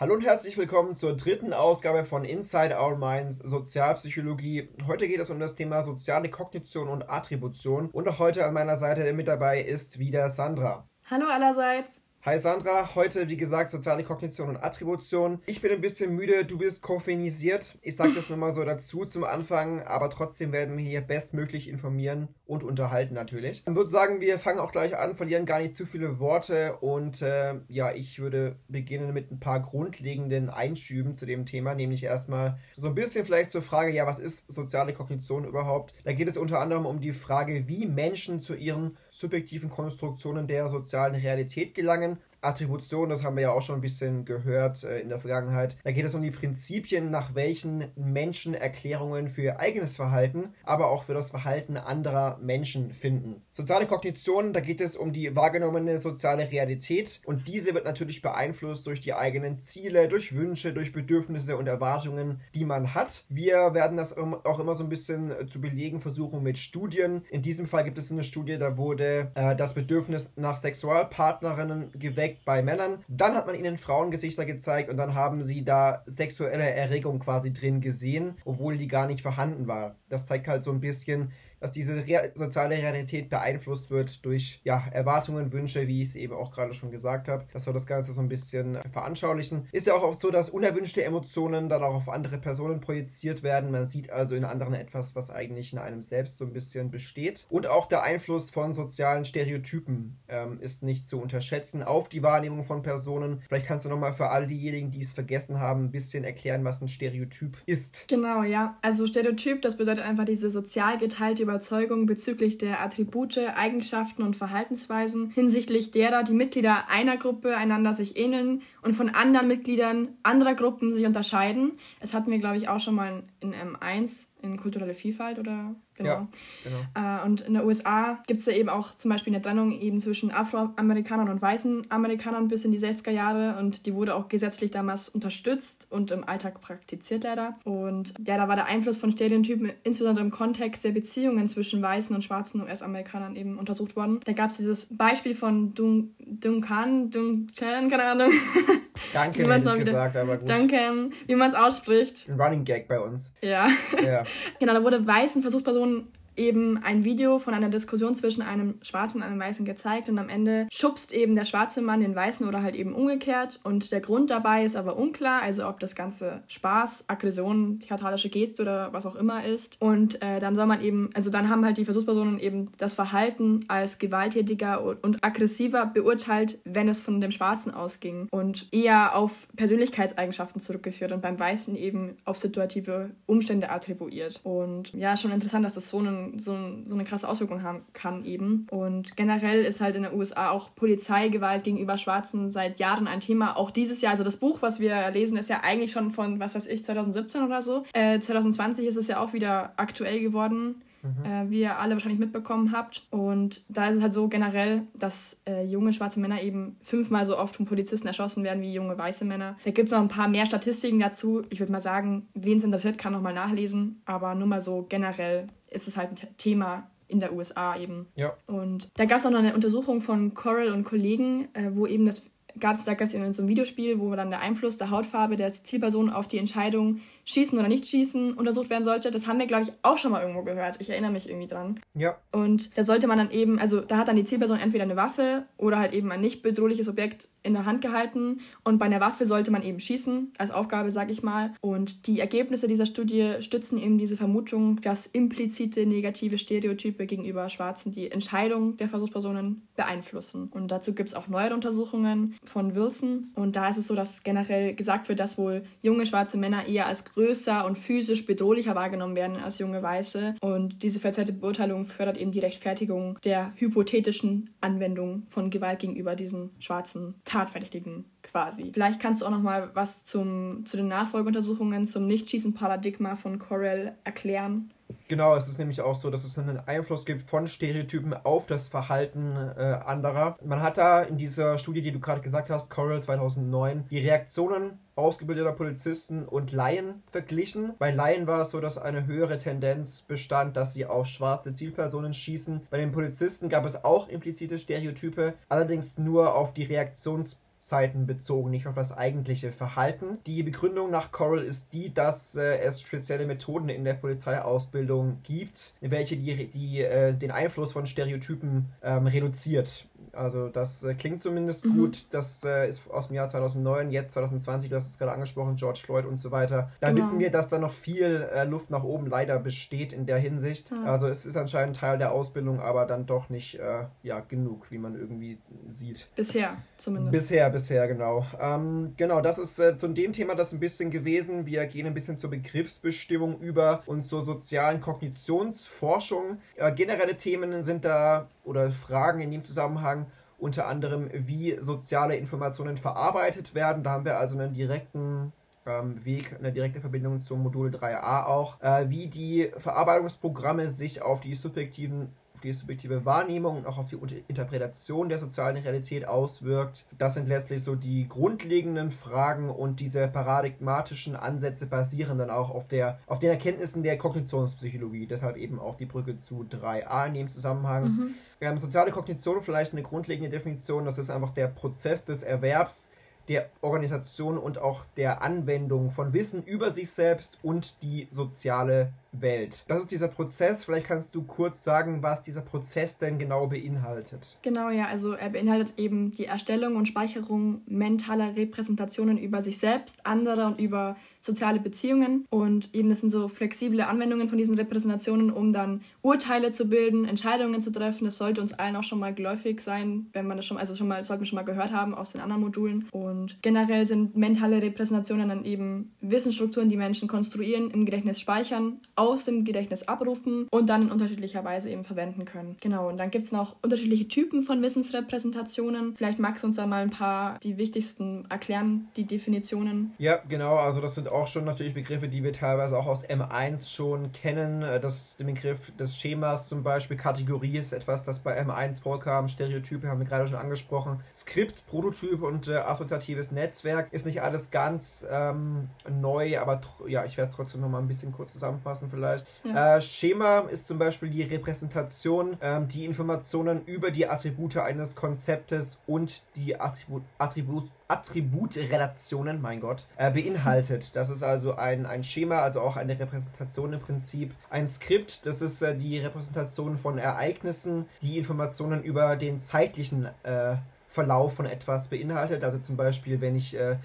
Hallo und herzlich willkommen zur dritten Ausgabe von Inside Our Minds Sozialpsychologie. Heute geht es um das Thema soziale Kognition und Attribution. Und auch heute an meiner Seite mit dabei ist wieder Sandra. Hallo allerseits. Hi Sandra, heute wie gesagt soziale Kognition und Attribution. Ich bin ein bisschen müde, du bist koffeinisiert. Ich sage das nur mal so dazu zum Anfang, aber trotzdem werden wir hier bestmöglich informieren und unterhalten natürlich. Ich würde sagen, wir fangen auch gleich an, verlieren gar nicht zu viele Worte und äh, ja, ich würde beginnen mit ein paar grundlegenden Einschüben zu dem Thema, nämlich erstmal so ein bisschen vielleicht zur Frage, ja, was ist soziale Kognition überhaupt? Da geht es unter anderem um die Frage, wie Menschen zu ihren subjektiven Konstruktionen der sozialen Realität gelangen Attribution, das haben wir ja auch schon ein bisschen gehört äh, in der Vergangenheit. Da geht es um die Prinzipien, nach welchen Menschen Erklärungen für ihr eigenes Verhalten, aber auch für das Verhalten anderer Menschen finden. Soziale Kognition, da geht es um die wahrgenommene soziale Realität und diese wird natürlich beeinflusst durch die eigenen Ziele, durch Wünsche, durch Bedürfnisse und Erwartungen, die man hat. Wir werden das auch immer so ein bisschen äh, zu belegen versuchen mit Studien. In diesem Fall gibt es eine Studie, da wurde äh, das Bedürfnis nach Sexualpartnerinnen geweckt geweckt bei Männern. Dann hat man ihnen Frauengesichter gezeigt und dann haben sie da sexuelle Erregung quasi drin gesehen, obwohl die gar nicht vorhanden war. Das zeigt halt so ein bisschen, dass diese Re soziale Realität beeinflusst wird durch ja, Erwartungen, Wünsche, wie ich es eben auch gerade schon gesagt habe. Das soll das Ganze so ein bisschen veranschaulichen. Ist ja auch oft so, dass unerwünschte Emotionen dann auch auf andere Personen projiziert werden. Man sieht also in anderen etwas, was eigentlich in einem selbst so ein bisschen besteht. Und auch der Einfluss von sozialen Stereotypen ähm, ist nicht zu unterschätzen auf die Wahrnehmung von Personen. Vielleicht kannst du nochmal für all diejenigen, die es vergessen haben, ein bisschen erklären, was ein Stereotyp ist. Genau, ja. Also Stereotyp, das bedeutet einfach diese sozial geteilte Überzeugung bezüglich der Attribute, Eigenschaften und Verhaltensweisen hinsichtlich derer die Mitglieder einer Gruppe einander sich ähneln und von anderen Mitgliedern anderer Gruppen sich unterscheiden. Das hatten wir, glaube ich, auch schon mal in M1 in kulturelle Vielfalt oder genau. Ja, genau. Äh, und in den USA gibt es ja eben auch zum Beispiel eine Trennung eben zwischen Afroamerikanern und weißen Amerikanern bis in die 60er Jahre und die wurde auch gesetzlich damals unterstützt und im Alltag praktiziert leider. Und ja, da war der Einfluss von Stereotypen insbesondere im Kontext der Beziehungen zwischen weißen und schwarzen US-Amerikanern eben untersucht worden. Da gab es dieses Beispiel von Dun Duncan, Duncan, keine Ahnung. Danke, hätte ich gesagt, aber gut. Duncan, wie man es ausspricht. Ein Running Gag bei uns. Ja. ja. genau, da wurde weißen Versuchspersonen eben ein Video von einer Diskussion zwischen einem Schwarzen und einem Weißen gezeigt und am Ende schubst eben der schwarze Mann den Weißen oder halt eben umgekehrt und der Grund dabei ist aber unklar, also ob das Ganze Spaß, Aggression, theatralische Geste oder was auch immer ist. Und äh, dann soll man eben, also dann haben halt die Versuchspersonen eben das Verhalten als gewalttätiger und aggressiver beurteilt, wenn es von dem Schwarzen ausging und eher auf Persönlichkeitseigenschaften zurückgeführt und beim Weißen eben auf situative Umstände attribuiert. Und ja, schon interessant, dass das so einen so, so eine krasse Auswirkung haben kann eben. Und generell ist halt in den USA auch Polizeigewalt gegenüber Schwarzen seit Jahren ein Thema. Auch dieses Jahr, also das Buch, was wir lesen, ist ja eigentlich schon von, was weiß ich, 2017 oder so. Äh, 2020 ist es ja auch wieder aktuell geworden. Mhm. Äh, wie ihr alle wahrscheinlich mitbekommen habt. Und da ist es halt so generell, dass äh, junge schwarze Männer eben fünfmal so oft von Polizisten erschossen werden wie junge weiße Männer. Da gibt es noch ein paar mehr Statistiken dazu. Ich würde mal sagen, wen es interessiert, kann nochmal nachlesen. Aber nur mal so generell ist es halt ein Thema in der USA eben. Ja. Und da gab es auch noch eine Untersuchung von Coral und Kollegen, äh, wo eben das gab es da gab es eben so ein Videospiel, wo dann der Einfluss der Hautfarbe der Zielperson auf die Entscheidung Schießen oder nicht Schießen untersucht werden sollte. Das haben wir, glaube ich, auch schon mal irgendwo gehört. Ich erinnere mich irgendwie dran. Ja. Und da sollte man dann eben, also da hat dann die Zielperson entweder eine Waffe oder halt eben ein nicht bedrohliches Objekt in der Hand gehalten. Und bei einer Waffe sollte man eben schießen, als Aufgabe, sag ich mal. Und die Ergebnisse dieser Studie stützen eben diese Vermutung, dass implizite negative Stereotype gegenüber Schwarzen die Entscheidung der Versuchspersonen beeinflussen. Und dazu gibt es auch neuere Untersuchungen von Wilson. Und da ist es so, dass generell gesagt wird, dass wohl junge schwarze Männer eher als größer und physisch bedrohlicher wahrgenommen werden als junge Weiße. Und diese verzerrte Beurteilung fördert eben die Rechtfertigung der hypothetischen Anwendung von Gewalt gegenüber diesen schwarzen Tatverdächtigen quasi. Vielleicht kannst du auch noch mal was zum, zu den Nachfolgeuntersuchungen zum Nichtschießen-Paradigma von Corell erklären. Genau, es ist nämlich auch so, dass es einen Einfluss gibt von Stereotypen auf das Verhalten äh, anderer. Man hat da in dieser Studie, die du gerade gesagt hast, Coral 2009, die Reaktionen ausgebildeter Polizisten und Laien verglichen. Bei Laien war es so, dass eine höhere Tendenz bestand, dass sie auf schwarze Zielpersonen schießen. Bei den Polizisten gab es auch implizite Stereotype, allerdings nur auf die Reaktions Seiten bezogen, nicht auf das eigentliche Verhalten. Die Begründung nach Coral ist die, dass äh, es spezielle Methoden in der Polizeiausbildung gibt, welche die, die äh, den Einfluss von Stereotypen ähm, reduziert. Also das äh, klingt zumindest mhm. gut. Das äh, ist aus dem Jahr 2009, jetzt 2020, du hast es gerade angesprochen, George Floyd und so weiter. Da genau. wissen wir, dass da noch viel äh, Luft nach oben leider besteht in der Hinsicht. Ja. Also es ist anscheinend Teil der Ausbildung, aber dann doch nicht äh, ja, genug, wie man irgendwie sieht. Bisher zumindest. Bisher, bisher, genau. Ähm, genau, das ist äh, zu dem Thema das ein bisschen gewesen. Wir gehen ein bisschen zur Begriffsbestimmung über und zur sozialen Kognitionsforschung. Äh, generelle Themen sind da oder Fragen in dem Zusammenhang unter anderem, wie soziale Informationen verarbeitet werden. Da haben wir also einen direkten ähm, Weg, eine direkte Verbindung zum Modul 3a auch, äh, wie die Verarbeitungsprogramme sich auf die subjektiven auf die subjektive Wahrnehmung und auch auf die Interpretation der sozialen Realität auswirkt. Das sind letztlich so die grundlegenden Fragen und diese paradigmatischen Ansätze basieren dann auch auf, der, auf den Erkenntnissen der Kognitionspsychologie. Deshalb eben auch die Brücke zu 3a in dem Zusammenhang. Mhm. Ähm, soziale Kognition, vielleicht eine grundlegende Definition, das ist einfach der Prozess des Erwerbs der Organisation und auch der Anwendung von Wissen über sich selbst und die soziale Welt. Das ist dieser Prozess. Vielleicht kannst du kurz sagen, was dieser Prozess denn genau beinhaltet. Genau, ja. Also er beinhaltet eben die Erstellung und Speicherung mentaler Repräsentationen über sich selbst, andere und über soziale Beziehungen. Und eben das sind so flexible Anwendungen von diesen Repräsentationen, um dann Urteile zu bilden, Entscheidungen zu treffen. Das sollte uns allen auch schon mal geläufig sein, wenn man das schon, also schon mal, sollten wir schon mal gehört haben aus den anderen Modulen. Und generell sind mentale Repräsentationen dann eben Wissensstrukturen, die Menschen konstruieren, im Gedächtnis speichern, aus dem Gedächtnis abrufen und dann in unterschiedlicher Weise eben verwenden können. Genau, und dann gibt es noch unterschiedliche Typen von Wissensrepräsentationen. Vielleicht magst du uns da mal ein paar, die wichtigsten erklären, die Definitionen. Ja, genau, also das sind auch schon natürlich Begriffe, die wir teilweise auch aus M1 schon kennen. Äh, das, den Begriff des Schemas zum Beispiel, Kategorie ist etwas, das bei M1 vorkam, Stereotype haben wir gerade schon angesprochen, Skript, Prototyp und äh, assoziatives Netzwerk ist nicht alles ganz ähm, neu, aber ja, ich werde es trotzdem noch mal ein bisschen kurz zusammenfassen vielleicht. Ja. Äh, Schema ist zum Beispiel die Repräsentation, ähm, die Informationen über die Attribute eines Konzeptes und die Attribut, Attribut, Attributrelationen, mein Gott, äh, beinhaltet. Das ist also ein, ein Schema, also auch eine Repräsentation im Prinzip. Ein Skript, das ist äh, die Repräsentation von Ereignissen, die Informationen über den zeitlichen äh, Verlauf von etwas beinhaltet. Also zum Beispiel, wenn ich äh,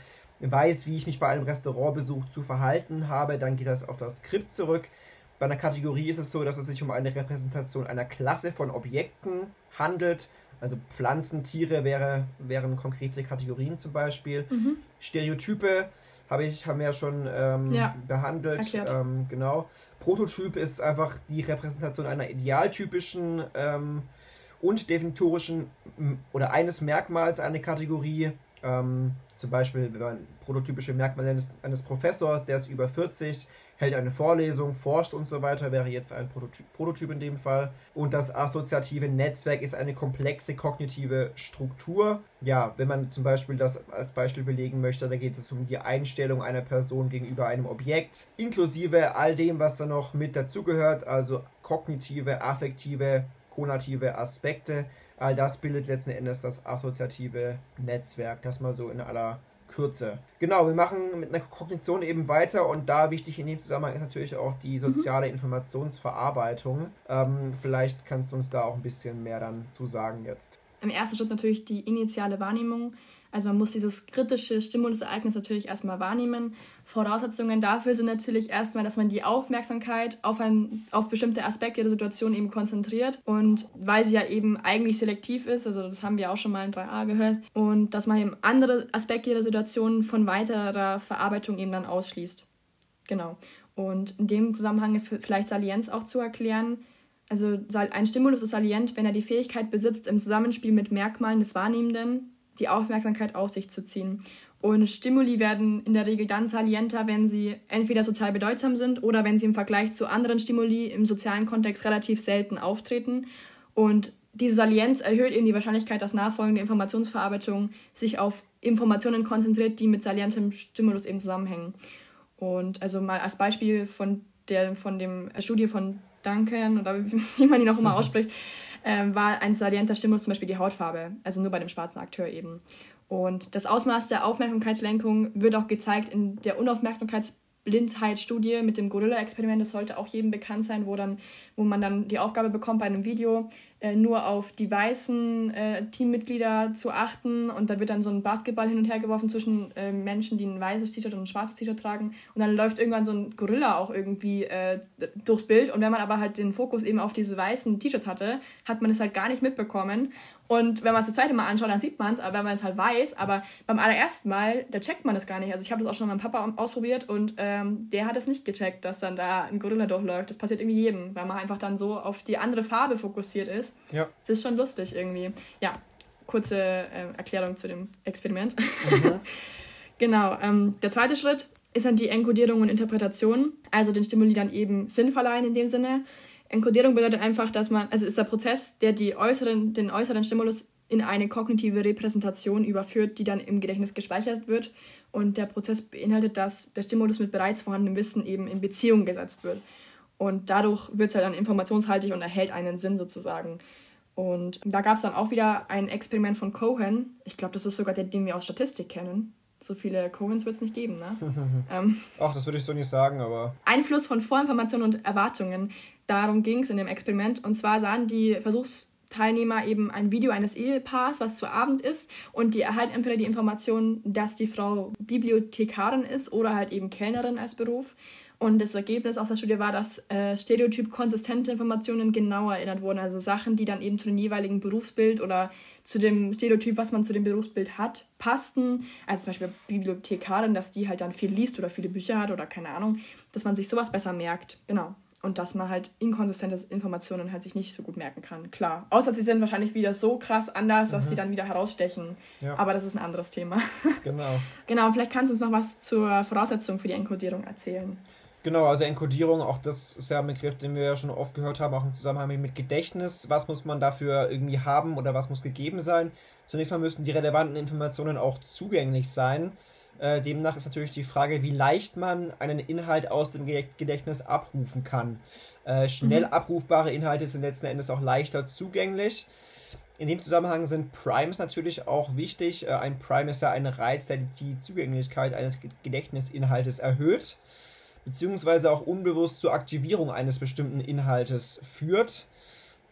weiß, wie ich mich bei einem Restaurantbesuch zu verhalten habe, dann geht das auf das Skript zurück. Bei einer Kategorie ist es so, dass es sich um eine Repräsentation einer Klasse von Objekten handelt. Also Pflanzen, Tiere wäre, wären konkrete Kategorien zum Beispiel. Mhm. Stereotype habe ich, haben wir ja schon ähm, ja, behandelt. Ähm, genau. Prototyp ist einfach die Repräsentation einer idealtypischen ähm, und definitorischen oder eines Merkmals einer Kategorie. Zum Beispiel, wenn man prototypische Merkmale eines, eines, Professors, der ist über 40, hält eine Vorlesung, forscht und so weiter, wäre jetzt ein Prototyp, Prototyp in dem Fall. Und das assoziative Netzwerk ist eine komplexe kognitive Struktur. Ja, wenn man zum Beispiel das als Beispiel belegen möchte, da geht es um die Einstellung einer Person gegenüber einem Objekt, inklusive all dem, was da noch mit dazugehört, also kognitive, affektive, konative Aspekte. All das bildet letzten Endes das assoziative Netzwerk, das mal so in aller Kürze. Genau, wir machen mit einer Kognition eben weiter und da wichtig in dem Zusammenhang ist natürlich auch die soziale mhm. Informationsverarbeitung. Ähm, vielleicht kannst du uns da auch ein bisschen mehr dann zu sagen jetzt. Im ersten Schritt natürlich die initiale Wahrnehmung. Also man muss dieses kritische Stimulusereignis natürlich erstmal wahrnehmen. Voraussetzungen dafür sind natürlich erstmal, dass man die Aufmerksamkeit auf, ein, auf bestimmte Aspekte der Situation eben konzentriert. Und weil sie ja eben eigentlich selektiv ist, also das haben wir auch schon mal in 3a gehört, und dass man eben andere Aspekte der Situation von weiterer Verarbeitung eben dann ausschließt. Genau. Und in dem Zusammenhang ist vielleicht Salienz auch zu erklären. Also ein Stimulus ist salient, wenn er die Fähigkeit besitzt, im Zusammenspiel mit Merkmalen des Wahrnehmenden die Aufmerksamkeit auf sich zu ziehen. Und Stimuli werden in der Regel dann salienter, wenn sie entweder sozial bedeutsam sind oder wenn sie im Vergleich zu anderen Stimuli im sozialen Kontext relativ selten auftreten. Und diese Salienz erhöht eben die Wahrscheinlichkeit, dass nachfolgende Informationsverarbeitung sich auf Informationen konzentriert, die mit salientem Stimulus eben zusammenhängen. Und also mal als Beispiel von der von dem Studie von Duncan oder wie man ihn auch immer ausspricht, ähm, war ein salienter Stimulus zum Beispiel die Hautfarbe, also nur bei dem schwarzen Akteur eben. Und das Ausmaß der Aufmerksamkeitslenkung wird auch gezeigt in der Unaufmerksamkeits Blindheitsstudie mit dem Gorilla-Experiment, das sollte auch jedem bekannt sein, wo, dann, wo man dann die Aufgabe bekommt, bei einem Video äh, nur auf die weißen äh, Teammitglieder zu achten und da wird dann so ein Basketball hin und her geworfen zwischen äh, Menschen, die ein weißes T-Shirt und ein schwarzes T-Shirt tragen und dann läuft irgendwann so ein Gorilla auch irgendwie äh, durchs Bild und wenn man aber halt den Fokus eben auf diese weißen T-Shirts hatte, hat man es halt gar nicht mitbekommen und wenn man es das zweite Mal anschaut, dann sieht man es, aber wenn man es halt weiß, aber beim allerersten Mal, da checkt man es gar nicht. Also ich habe das auch schon mit meinem Papa ausprobiert und ähm, der hat es nicht gecheckt, dass dann da ein Gorilla durchläuft. Das passiert irgendwie jedem, weil man einfach dann so auf die andere Farbe fokussiert ist. Ja. Das ist schon lustig irgendwie. Ja, kurze äh, Erklärung zu dem Experiment. Mhm. genau, ähm, der zweite Schritt ist dann die Enkodierung und Interpretation, also den Stimuli dann eben Sinn verleihen in dem Sinne. Enkodierung bedeutet einfach, dass man, also ist der Prozess, der die äußeren, den äußeren Stimulus in eine kognitive Repräsentation überführt, die dann im Gedächtnis gespeichert wird. Und der Prozess beinhaltet, dass der Stimulus mit bereits vorhandenem Wissen eben in Beziehung gesetzt wird. Und dadurch wird es halt dann informationshaltig und erhält einen Sinn sozusagen. Und da gab es dann auch wieder ein Experiment von Cohen. Ich glaube, das ist sogar der, den wir aus Statistik kennen. So viele Cohens wird es nicht geben, ne? ähm, Ach, das würde ich so nicht sagen, aber. Einfluss von Vorinformationen und Erwartungen. Darum ging es in dem Experiment. Und zwar sahen die Versuchsteilnehmer eben ein Video eines Ehepaars, was zu Abend ist. Und die erhalten entweder die Information, dass die Frau Bibliothekarin ist oder halt eben Kellnerin als Beruf. Und das Ergebnis aus der Studie war, dass äh, stereotyp konsistente Informationen genauer erinnert wurden. Also Sachen, die dann eben zu dem jeweiligen Berufsbild oder zu dem Stereotyp, was man zu dem Berufsbild hat, passten. Also zum Beispiel Bibliothekarin, dass die halt dann viel liest oder viele Bücher hat oder keine Ahnung, dass man sich sowas besser merkt. Genau und dass man halt inkonsistente Informationen halt sich nicht so gut merken kann. Klar. Außer sie sind wahrscheinlich wieder so krass anders, dass mhm. sie dann wieder herausstechen. Ja. Aber das ist ein anderes Thema. Genau. genau, vielleicht kannst du uns noch was zur Voraussetzung für die Enkodierung erzählen. Genau, also Enkodierung, auch das ist ja ein Begriff, den wir ja schon oft gehört haben, auch im Zusammenhang mit Gedächtnis. Was muss man dafür irgendwie haben oder was muss gegeben sein? Zunächst mal müssen die relevanten Informationen auch zugänglich sein. Äh, demnach ist natürlich die Frage, wie leicht man einen Inhalt aus dem Gedächtnis abrufen kann. Äh, schnell mhm. abrufbare Inhalte sind letzten Endes auch leichter zugänglich. In dem Zusammenhang sind Primes natürlich auch wichtig. Äh, ein Prime ist ja ein Reiz, der die Zugänglichkeit eines Gedächtnisinhaltes erhöht, beziehungsweise auch unbewusst zur Aktivierung eines bestimmten Inhaltes führt.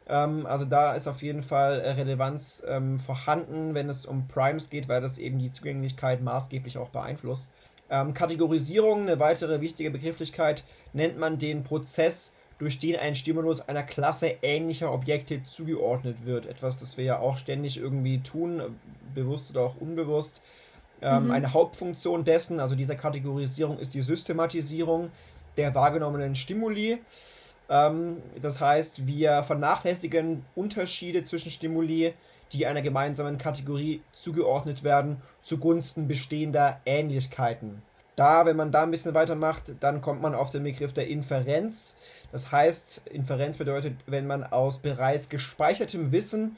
Ähm, also da ist auf jeden Fall äh, Relevanz ähm, vorhanden, wenn es um Primes geht, weil das eben die Zugänglichkeit maßgeblich auch beeinflusst. Ähm, Kategorisierung, eine weitere wichtige Begrifflichkeit, nennt man den Prozess, durch den ein Stimulus einer Klasse ähnlicher Objekte zugeordnet wird. Etwas, das wir ja auch ständig irgendwie tun, bewusst oder auch unbewusst. Ähm, mhm. Eine Hauptfunktion dessen, also dieser Kategorisierung, ist die Systematisierung der wahrgenommenen Stimuli. Ähm, das heißt, wir vernachlässigen Unterschiede zwischen Stimuli, die einer gemeinsamen Kategorie zugeordnet werden, zugunsten bestehender Ähnlichkeiten. Da, wenn man da ein bisschen weitermacht, dann kommt man auf den Begriff der Inferenz. Das heißt, Inferenz bedeutet, wenn man aus bereits gespeichertem Wissen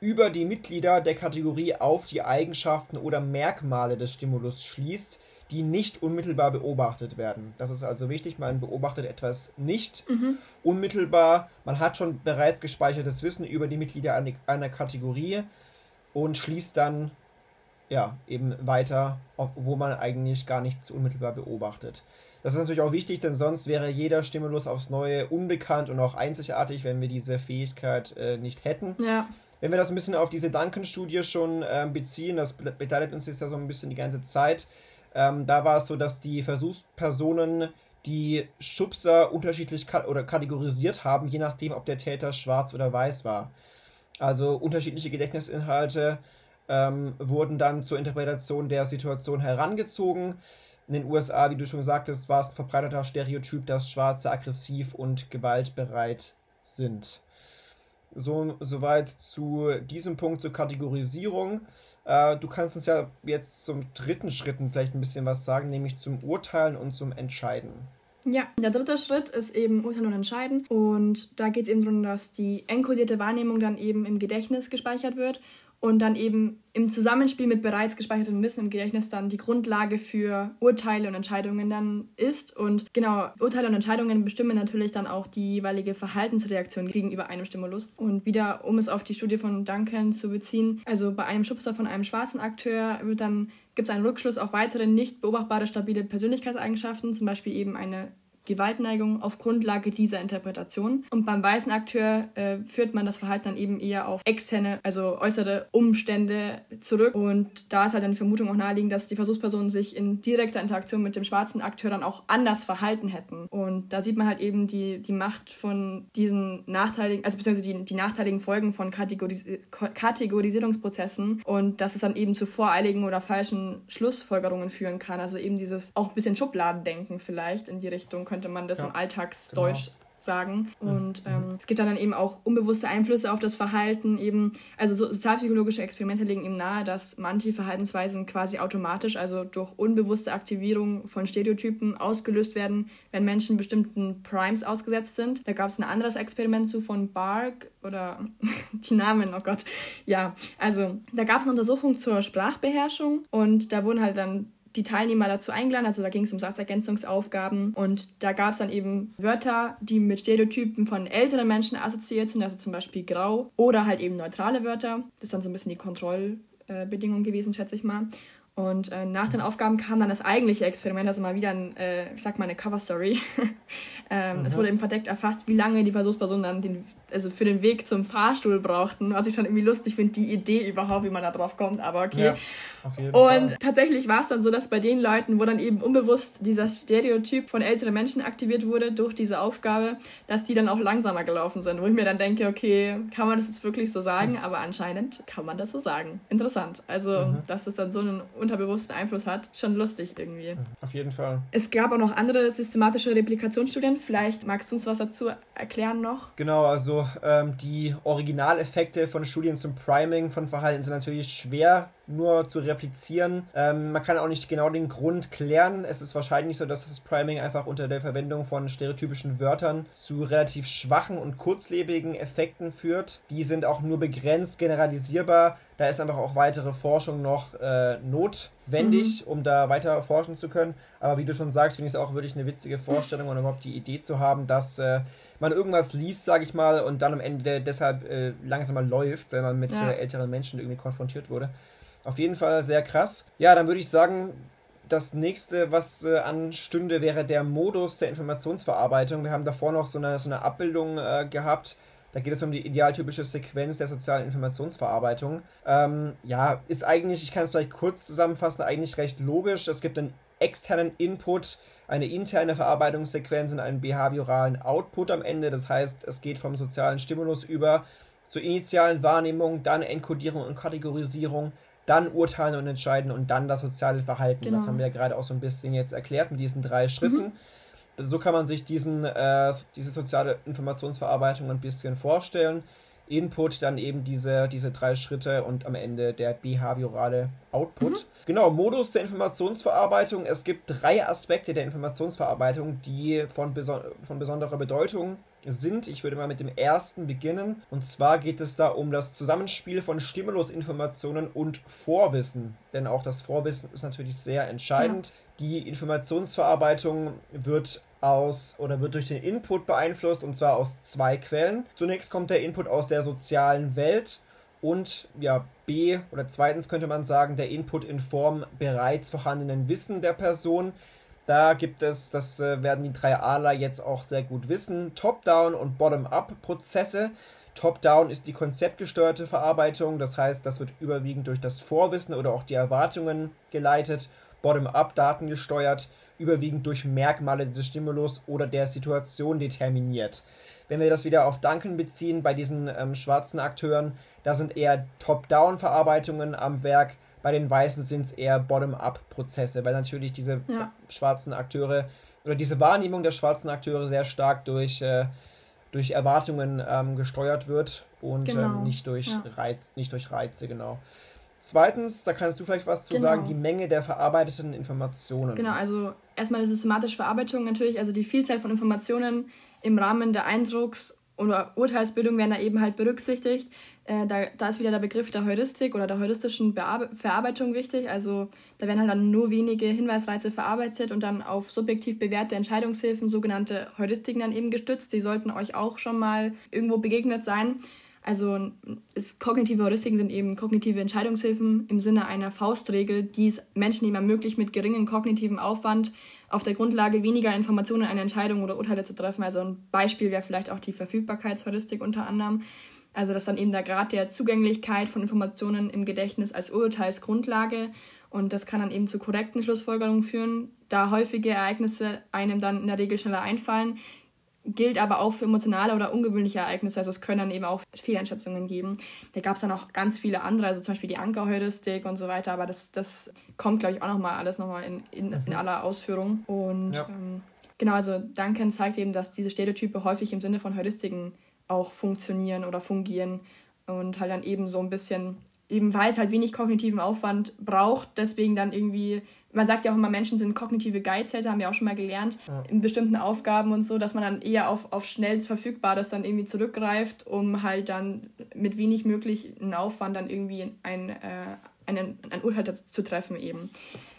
über die Mitglieder der Kategorie auf die Eigenschaften oder Merkmale des Stimulus schließt, die nicht unmittelbar beobachtet werden. Das ist also wichtig, man beobachtet etwas nicht mhm. unmittelbar. Man hat schon bereits gespeichertes Wissen über die Mitglieder einer Kategorie und schließt dann ja, eben weiter, wo man eigentlich gar nichts unmittelbar beobachtet. Das ist natürlich auch wichtig, denn sonst wäre jeder Stimulus aufs Neue unbekannt und auch einzigartig, wenn wir diese Fähigkeit äh, nicht hätten. Ja. Wenn wir das ein bisschen auf diese Duncan-Studie schon äh, beziehen, das begleitet uns jetzt ja so ein bisschen die ganze Zeit, ähm, da war es so, dass die Versuchspersonen die Schubser unterschiedlich ka oder kategorisiert haben, je nachdem, ob der Täter schwarz oder weiß war. Also unterschiedliche Gedächtnisinhalte ähm, wurden dann zur Interpretation der Situation herangezogen. In den USA, wie du schon sagtest, war es ein verbreiteter Stereotyp, dass Schwarze aggressiv und gewaltbereit sind. So, soweit zu diesem Punkt zur Kategorisierung. Äh, du kannst uns ja jetzt zum dritten Schritt vielleicht ein bisschen was sagen, nämlich zum Urteilen und zum Entscheiden. Ja, der dritte Schritt ist eben Urteilen und Entscheiden. Und da geht es eben darum, dass die enkodierte Wahrnehmung dann eben im Gedächtnis gespeichert wird. Und dann eben im Zusammenspiel mit bereits gespeichertem Wissen im Gedächtnis dann die Grundlage für Urteile und Entscheidungen dann ist. Und genau, Urteile und Entscheidungen bestimmen natürlich dann auch die jeweilige Verhaltensreaktion gegenüber einem Stimulus. Und wieder, um es auf die Studie von Duncan zu beziehen, also bei einem Schubser von einem schwarzen Akteur wird dann gibt es einen Rückschluss auf weitere nicht beobachtbare stabile Persönlichkeitseigenschaften, zum Beispiel eben eine Gewaltneigung auf Grundlage dieser Interpretation. Und beim weißen Akteur äh, führt man das Verhalten dann eben eher auf externe, also äußere Umstände zurück. Und da ist halt eine Vermutung auch naheliegend, dass die Versuchspersonen sich in direkter Interaktion mit dem schwarzen Akteur dann auch anders verhalten hätten. Und da sieht man halt eben die, die Macht von diesen nachteiligen, also beziehungsweise die, die nachteiligen Folgen von Kategoris Kategorisierungsprozessen und dass es dann eben zu voreiligen oder falschen Schlussfolgerungen führen kann. Also eben dieses auch ein bisschen Schubladendenken vielleicht in die Richtung könnte man das ja. im Alltagsdeutsch genau sagen. Und mhm. ähm, es gibt dann eben auch unbewusste Einflüsse auf das Verhalten. Eben, also so, sozialpsychologische Experimente legen eben nahe, dass manche Verhaltensweisen quasi automatisch, also durch unbewusste Aktivierung von Stereotypen ausgelöst werden, wenn Menschen bestimmten Primes ausgesetzt sind. Da gab es ein anderes Experiment zu von Bark oder die Namen, oh Gott. Ja, also da gab es eine Untersuchung zur Sprachbeherrschung und da wurden halt dann die Teilnehmer dazu eingeladen. Also da ging es um Satzergänzungsaufgaben und da gab es dann eben Wörter, die mit Stereotypen von älteren Menschen assoziiert sind, also zum Beispiel grau oder halt eben neutrale Wörter. Das ist dann so ein bisschen die Kontrollbedingung gewesen, schätze ich mal. Und äh, nach den Aufgaben kam dann das eigentliche Experiment, also mal wieder ein, äh, ich sag mal eine Cover-Story. ähm, mhm. Es wurde eben verdeckt erfasst, wie lange die Versuchspersonen dann den, also für den Weg zum Fahrstuhl brauchten, was ich schon irgendwie lustig finde, die Idee überhaupt, wie man da drauf kommt, aber okay. Ja, Und Fall. tatsächlich war es dann so, dass bei den Leuten, wo dann eben unbewusst dieser Stereotyp von älteren Menschen aktiviert wurde durch diese Aufgabe, dass die dann auch langsamer gelaufen sind, wo ich mir dann denke, okay, kann man das jetzt wirklich so sagen? Aber anscheinend kann man das so sagen. Interessant. Also, mhm. dass es dann so einen unterbewussten Einfluss hat. Schon lustig irgendwie. Auf jeden Fall. Es gab auch noch andere systematische Replikationsstudien. Vielleicht magst du uns was dazu erklären noch? Genau, also ähm, die Originaleffekte von Studien zum Priming von Verhalten sind natürlich schwer nur zu replizieren. Ähm, man kann auch nicht genau den Grund klären. Es ist wahrscheinlich so, dass das Priming einfach unter der Verwendung von stereotypischen Wörtern zu relativ schwachen und kurzlebigen Effekten führt. Die sind auch nur begrenzt generalisierbar. Da ist einfach auch weitere Forschung noch äh, notwendig, mhm. um da weiter forschen zu können. Aber wie du schon sagst, finde ich es auch wirklich eine witzige Vorstellung und überhaupt die Idee zu haben, dass äh, man irgendwas liest, sage ich mal, und dann am Ende deshalb äh, langsamer läuft, wenn man mit ja. älteren Menschen irgendwie konfrontiert wurde. Auf jeden Fall sehr krass. Ja, dann würde ich sagen, das nächste, was äh, anstünde, wäre der Modus der Informationsverarbeitung. Wir haben davor noch so eine, so eine Abbildung äh, gehabt. Da geht es um die idealtypische Sequenz der sozialen Informationsverarbeitung. Ähm, ja, ist eigentlich, ich kann es vielleicht kurz zusammenfassen, eigentlich recht logisch. Es gibt einen externen Input, eine interne Verarbeitungssequenz und einen behavioralen Output am Ende. Das heißt, es geht vom sozialen Stimulus über zur initialen Wahrnehmung, dann Enkodierung und Kategorisierung, dann urteilen und entscheiden und dann das soziale Verhalten. Genau. Das haben wir ja gerade auch so ein bisschen jetzt erklärt mit diesen drei Schritten. Mhm. So kann man sich diesen, äh, diese soziale Informationsverarbeitung ein bisschen vorstellen. Input, dann eben diese, diese drei Schritte und am Ende der behaviorale Output. Mhm. Genau, Modus der Informationsverarbeitung. Es gibt drei Aspekte der Informationsverarbeitung, die von, beso von besonderer Bedeutung sind. Ich würde mal mit dem ersten beginnen. Und zwar geht es da um das Zusammenspiel von Stimulusinformationen und Vorwissen. Denn auch das Vorwissen ist natürlich sehr entscheidend. Ja. Die Informationsverarbeitung wird aus oder wird durch den Input beeinflusst und zwar aus zwei Quellen. Zunächst kommt der Input aus der sozialen Welt und ja, B oder zweitens könnte man sagen, der Input in Form bereits vorhandenen Wissen der Person. Da gibt es, das äh, werden die drei Aler jetzt auch sehr gut wissen, Top-Down und Bottom-Up-Prozesse. Top-Down ist die konzeptgesteuerte Verarbeitung, das heißt, das wird überwiegend durch das Vorwissen oder auch die Erwartungen geleitet. Bottom-up Daten gesteuert, überwiegend durch Merkmale des Stimulus oder der Situation determiniert. Wenn wir das wieder auf Duncan beziehen, bei diesen ähm, schwarzen Akteuren, da sind eher Top-Down-Verarbeitungen am Werk, bei den Weißen sind es eher Bottom-up-Prozesse, weil natürlich diese ja. schwarzen Akteure oder diese Wahrnehmung der schwarzen Akteure sehr stark durch, äh, durch Erwartungen ähm, gesteuert wird und ähm, genau. ähm, nicht, durch ja. Reiz, nicht durch Reize, genau. Zweitens, da kannst du vielleicht was zu genau. sagen, die Menge der verarbeiteten Informationen. Genau, also erstmal eine systematische Verarbeitung natürlich, also die Vielzahl von Informationen im Rahmen der Eindrucks- oder Urteilsbildung werden da eben halt berücksichtigt. Äh, da, da ist wieder der Begriff der Heuristik oder der heuristischen Bearbe Verarbeitung wichtig. Also da werden halt dann nur wenige Hinweisreize verarbeitet und dann auf subjektiv bewährte Entscheidungshilfen, sogenannte Heuristiken, dann eben gestützt. Die sollten euch auch schon mal irgendwo begegnet sein. Also ist, kognitive Heuristiken sind eben kognitive Entscheidungshilfen im Sinne einer Faustregel, die es Menschen eben ermöglicht, mit geringem kognitiven Aufwand auf der Grundlage weniger Informationen eine Entscheidung oder Urteile zu treffen. Also ein Beispiel wäre vielleicht auch die Verfügbarkeitsheuristik unter anderem. Also dass dann eben der Grad der Zugänglichkeit von Informationen im Gedächtnis als Urteilsgrundlage und das kann dann eben zu korrekten Schlussfolgerungen führen, da häufige Ereignisse einem dann in der Regel schneller einfallen, gilt aber auch für emotionale oder ungewöhnliche Ereignisse. Also es können dann eben auch Fehleinschätzungen geben. Da gab es dann auch ganz viele andere, also zum Beispiel die Ankerheuristik und so weiter. Aber das, das kommt, glaube ich, auch nochmal alles nochmal in, in, in mhm. aller Ausführung. Und ja. ähm, genau, also Duncan zeigt eben, dass diese Stereotype häufig im Sinne von Heuristiken auch funktionieren oder fungieren und halt dann eben so ein bisschen eben weil es halt wenig kognitiven Aufwand braucht, deswegen dann irgendwie, man sagt ja auch immer, Menschen sind kognitive Geizhälter, haben wir auch schon mal gelernt, ja. in bestimmten Aufgaben und so, dass man dann eher auf, auf schnell verfügbares dann irgendwie zurückgreift, um halt dann mit wenig möglichen Aufwand dann irgendwie ein, äh, einen, ein Urteil zu treffen eben.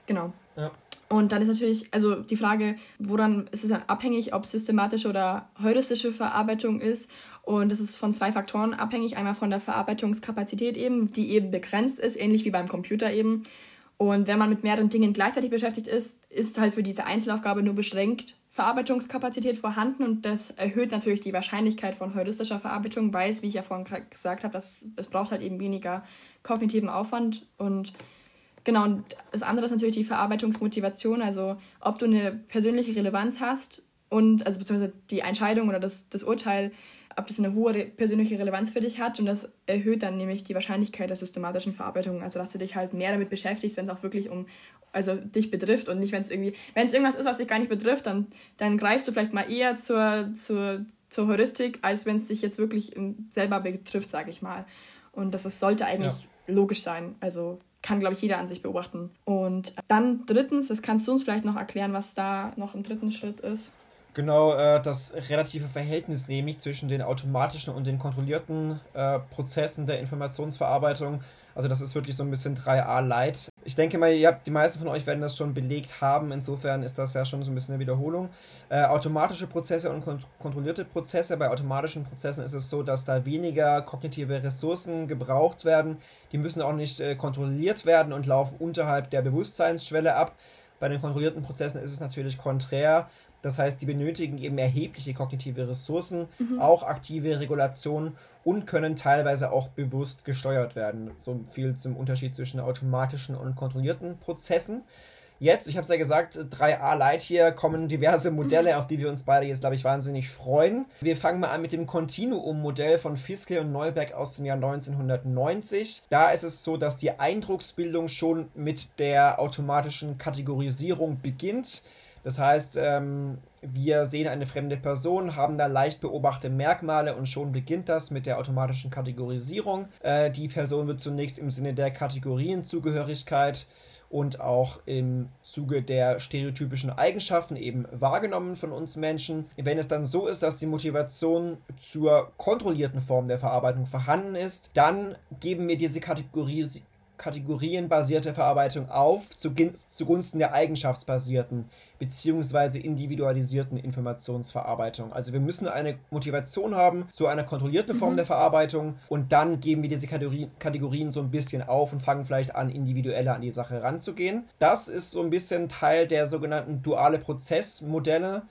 Genau. Ja. Und dann ist natürlich, also die Frage, woran ist es dann abhängig, ob systematische oder heuristische Verarbeitung ist. Und das ist von zwei Faktoren abhängig. Einmal von der Verarbeitungskapazität eben, die eben begrenzt ist, ähnlich wie beim Computer eben. Und wenn man mit mehreren Dingen gleichzeitig beschäftigt ist, ist halt für diese Einzelaufgabe nur beschränkt Verarbeitungskapazität vorhanden und das erhöht natürlich die Wahrscheinlichkeit von heuristischer Verarbeitung, weil es, wie ich ja vorhin gesagt habe, es braucht halt eben weniger kognitiven Aufwand und Genau, und das andere ist natürlich die Verarbeitungsmotivation, also ob du eine persönliche Relevanz hast und, also beziehungsweise die Entscheidung oder das, das Urteil, ob das eine hohe persönliche Relevanz für dich hat und das erhöht dann nämlich die Wahrscheinlichkeit der systematischen Verarbeitung, also dass du dich halt mehr damit beschäftigst, wenn es auch wirklich um, also dich betrifft und nicht, wenn es irgendwie, wenn es irgendwas ist, was dich gar nicht betrifft, dann, dann greifst du vielleicht mal eher zur, zur, zur Heuristik, als wenn es dich jetzt wirklich selber betrifft, sage ich mal. Und das ist, sollte eigentlich ja. logisch sein, also kann, glaube ich, jeder an sich beobachten. Und dann drittens, das kannst du uns vielleicht noch erklären, was da noch im dritten Schritt ist. Genau, äh, das relative Verhältnis nämlich zwischen den automatischen und den kontrollierten äh, Prozessen der Informationsverarbeitung. Also das ist wirklich so ein bisschen 3a Light. Ich denke mal, ihr habt, die meisten von euch werden das schon belegt haben. Insofern ist das ja schon so ein bisschen eine Wiederholung. Äh, automatische Prozesse und kont kontrollierte Prozesse. Bei automatischen Prozessen ist es so, dass da weniger kognitive Ressourcen gebraucht werden. Die müssen auch nicht äh, kontrolliert werden und laufen unterhalb der Bewusstseinsschwelle ab. Bei den kontrollierten Prozessen ist es natürlich konträr. Das heißt, die benötigen eben erhebliche kognitive Ressourcen, mhm. auch aktive Regulationen und können teilweise auch bewusst gesteuert werden. So viel zum Unterschied zwischen automatischen und kontrollierten Prozessen. Jetzt, ich habe es ja gesagt, 3a Light hier kommen diverse Modelle, mhm. auf die wir uns beide jetzt, glaube ich, wahnsinnig freuen. Wir fangen mal an mit dem Continuum-Modell von Fiske und Neuberg aus dem Jahr 1990. Da ist es so, dass die Eindrucksbildung schon mit der automatischen Kategorisierung beginnt. Das heißt, ähm, wir sehen eine fremde Person, haben da leicht beobachtete Merkmale und schon beginnt das mit der automatischen Kategorisierung. Äh, die Person wird zunächst im Sinne der Kategorienzugehörigkeit und auch im Zuge der stereotypischen Eigenschaften eben wahrgenommen von uns Menschen. Wenn es dann so ist, dass die Motivation zur kontrollierten Form der Verarbeitung vorhanden ist, dann geben wir diese Kategorie kategorienbasierte Verarbeitung auf zugunsten der eigenschaftsbasierten bzw. individualisierten Informationsverarbeitung. Also wir müssen eine Motivation haben zu einer kontrollierten Form mhm. der Verarbeitung und dann geben wir diese Kategorien so ein bisschen auf und fangen vielleicht an, individueller an die Sache ranzugehen. Das ist so ein bisschen Teil der sogenannten duale Prozessmodelle.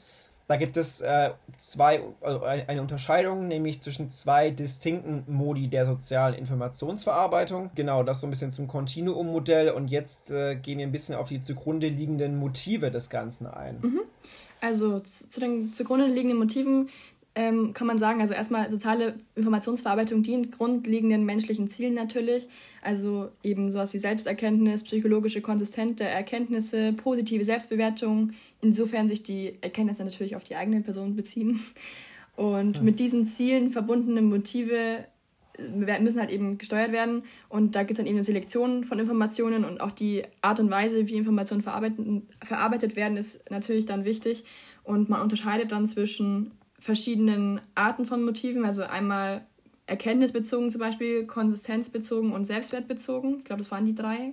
Da gibt es äh, zwei, also eine Unterscheidung, nämlich zwischen zwei distinkten Modi der sozialen Informationsverarbeitung. Genau, das so ein bisschen zum Kontinuummodell. Und jetzt äh, gehen wir ein bisschen auf die zugrunde liegenden Motive des Ganzen ein. Mhm. Also zu, zu den zugrunde liegenden Motiven ähm, kann man sagen, also erstmal soziale Informationsverarbeitung dient grundlegenden menschlichen Zielen natürlich. Also eben sowas wie Selbsterkenntnis, psychologische konsistente Erkenntnisse, positive Selbstbewertung, insofern sich die Erkenntnisse natürlich auf die eigene Person beziehen. Und ja. mit diesen Zielen verbundene Motive äh, müssen halt eben gesteuert werden. Und da gibt es dann eben eine Selektion von Informationen und auch die Art und Weise, wie Informationen verarbeitet, verarbeitet werden, ist natürlich dann wichtig. Und man unterscheidet dann zwischen verschiedenen Arten von Motiven. Also einmal erkenntnisbezogen zum Beispiel, konsistenzbezogen und selbstwertbezogen. Ich glaube, das waren die drei.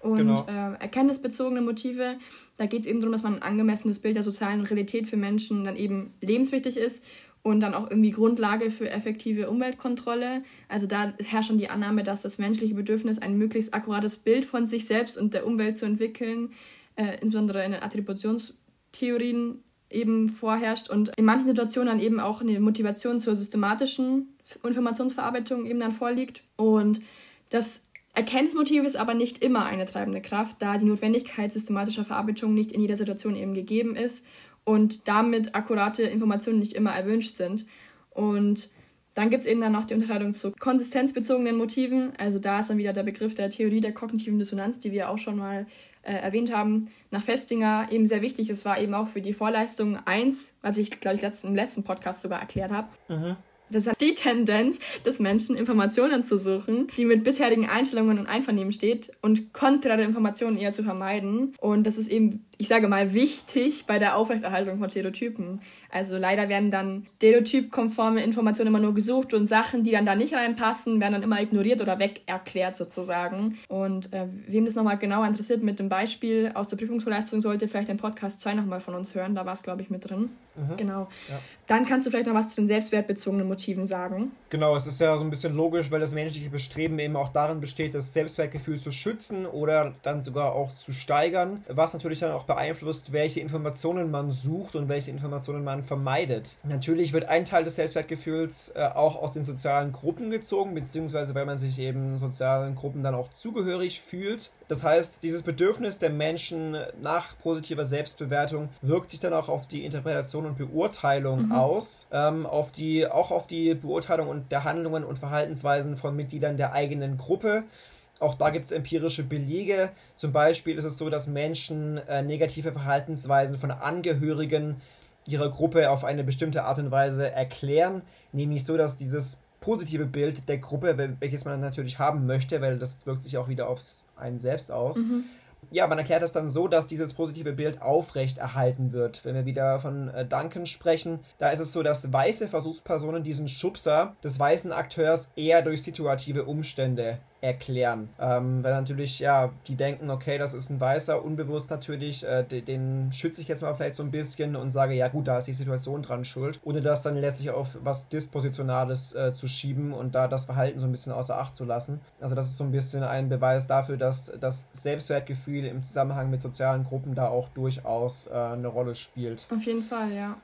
Und genau. äh, erkenntnisbezogene Motive, da geht es eben darum, dass man ein angemessenes Bild der sozialen Realität für Menschen dann eben lebenswichtig ist und dann auch irgendwie Grundlage für effektive Umweltkontrolle. Also da herrscht schon die Annahme, dass das menschliche Bedürfnis, ein möglichst akkurates Bild von sich selbst und der Umwelt zu entwickeln, äh, insbesondere in den Attributionstheorien eben vorherrscht und in manchen Situationen dann eben auch eine Motivation zur systematischen Informationsverarbeitung eben dann vorliegt. Und das Erkenntnismotiv ist aber nicht immer eine treibende Kraft, da die Notwendigkeit systematischer Verarbeitung nicht in jeder Situation eben gegeben ist und damit akkurate Informationen nicht immer erwünscht sind. Und dann gibt es eben dann noch die Unterscheidung zu konsistenzbezogenen Motiven. Also da ist dann wieder der Begriff der Theorie der kognitiven Dissonanz, die wir auch schon mal äh, erwähnt haben, nach Festinger eben sehr wichtig. Es war eben auch für die Vorleistung 1, was ich, glaube ich, letzten, im letzten Podcast sogar erklärt habe. Mhm. Das hat die Tendenz des Menschen, Informationen zu suchen, die mit bisherigen Einstellungen und Einvernehmen steht und konträre Informationen eher zu vermeiden. Und das ist eben, ich sage mal, wichtig bei der Aufrechterhaltung von Stereotypen. Also leider werden dann stereotypkonforme Informationen immer nur gesucht und Sachen, die dann da nicht reinpassen, werden dann immer ignoriert oder weg erklärt sozusagen. Und äh, wem das nochmal genauer interessiert mit dem Beispiel aus der Prüfungsvorleistung, sollte vielleicht den Podcast 2 nochmal von uns hören. Da war es, glaube ich, mit drin. Mhm. Genau. Ja. Dann kannst du vielleicht noch was zu den selbstwertbezogenen Motiven sagen. Genau, es ist ja so ein bisschen logisch, weil das menschliche Bestreben eben auch darin besteht, das Selbstwertgefühl zu schützen oder dann sogar auch zu steigern, was natürlich dann auch beeinflusst, welche Informationen man sucht und welche Informationen man vermeidet. Natürlich wird ein Teil des Selbstwertgefühls äh, auch aus den sozialen Gruppen gezogen, beziehungsweise weil man sich eben sozialen Gruppen dann auch zugehörig fühlt. Das heißt, dieses Bedürfnis der Menschen nach positiver Selbstbewertung wirkt sich dann auch auf die Interpretation und Beurteilung mhm. Aus, ähm, auf die, auch auf die Beurteilung und der Handlungen und Verhaltensweisen von Mitgliedern der eigenen Gruppe. Auch da gibt es empirische Belege. Zum Beispiel ist es so, dass Menschen äh, negative Verhaltensweisen von Angehörigen ihrer Gruppe auf eine bestimmte Art und Weise erklären, nämlich so, dass dieses positive Bild der Gruppe, welches man natürlich haben möchte, weil das wirkt sich auch wieder auf einen selbst aus. Mhm. Ja, man erklärt das dann so, dass dieses positive Bild aufrecht erhalten wird. Wenn wir wieder von äh, Duncan sprechen, da ist es so, dass weiße Versuchspersonen diesen Schubser des weißen Akteurs eher durch situative Umstände erklären. Ähm, weil natürlich, ja, die denken, okay, das ist ein Weißer, unbewusst natürlich, äh, den, schütze ich jetzt mal vielleicht so ein bisschen und sage, ja gut, da ist die Situation dran schuld, ohne das dann letztlich auf was Dispositionales äh, zu schieben und da das Verhalten so ein bisschen außer Acht zu lassen. Also das ist so ein bisschen ein Beweis dafür, dass das Selbstwertgefühl im Zusammenhang mit sozialen Gruppen da auch durchaus äh, eine Rolle spielt. Auf jeden Fall, ja.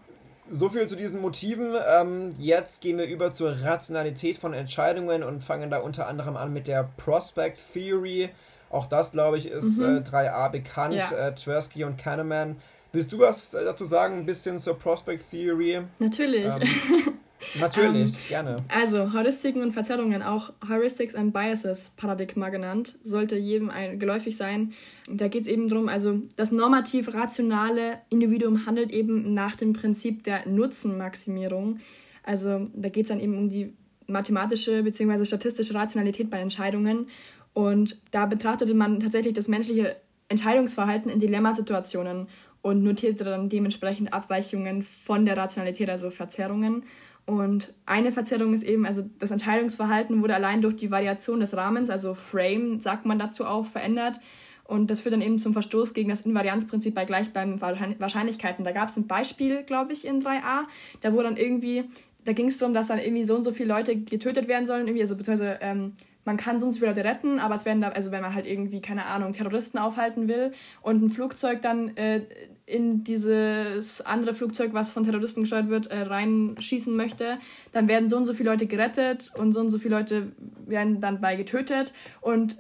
So viel zu diesen Motiven. Ähm, jetzt gehen wir über zur Rationalität von Entscheidungen und fangen da unter anderem an mit der Prospect Theory. Auch das, glaube ich, ist mhm. äh, 3a bekannt. Ja. Äh, Tversky und Kahneman. Willst du was äh, dazu sagen, ein bisschen zur Prospect Theory? Natürlich. Ähm, Natürlich, ähm, gerne. Also, Heuristiken und Verzerrungen, auch Heuristics and Biases Paradigma genannt, sollte jedem ein, geläufig sein. Da geht es eben darum, also das normativ rationale Individuum handelt eben nach dem Prinzip der Nutzenmaximierung. Also, da geht es dann eben um die mathematische bzw. statistische Rationalität bei Entscheidungen. Und da betrachtete man tatsächlich das menschliche Entscheidungsverhalten in Dilemmasituationen und notierte dann dementsprechend Abweichungen von der Rationalität, also Verzerrungen. Und eine Verzerrung ist eben, also das Entscheidungsverhalten wurde allein durch die Variation des Rahmens, also Frame, sagt man dazu auch, verändert. Und das führt dann eben zum Verstoß gegen das Invarianzprinzip bei gleichbleibenden Wahrscheinlichkeiten. Da gab es ein Beispiel, glaube ich, in 3a, da wo dann irgendwie, da ging es darum, dass dann irgendwie so und so viele Leute getötet werden sollen, irgendwie, also beziehungsweise ähm, man kann sonst viele Leute retten, aber es werden da, also wenn man halt irgendwie, keine Ahnung, Terroristen aufhalten will und ein Flugzeug dann äh, in dieses andere Flugzeug, was von Terroristen gesteuert wird, äh, reinschießen möchte, dann werden so und so viele Leute gerettet und so und so viele Leute werden dann bei getötet. Und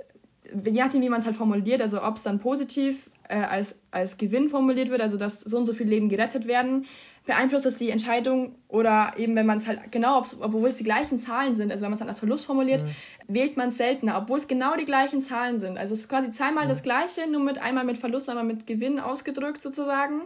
je nachdem, wie man es halt formuliert, also ob es dann positiv äh, als, als Gewinn formuliert wird, also dass so und so viele Leben gerettet werden, beeinflusst das die Entscheidung oder eben wenn man es halt genau, obwohl es die gleichen Zahlen sind, also wenn man es halt als Verlust formuliert, mhm. wählt man es seltener, obwohl es genau die gleichen Zahlen sind. Also es ist quasi zweimal mhm. das gleiche, nur mit einmal mit Verlust, einmal mit Gewinn ausgedrückt sozusagen.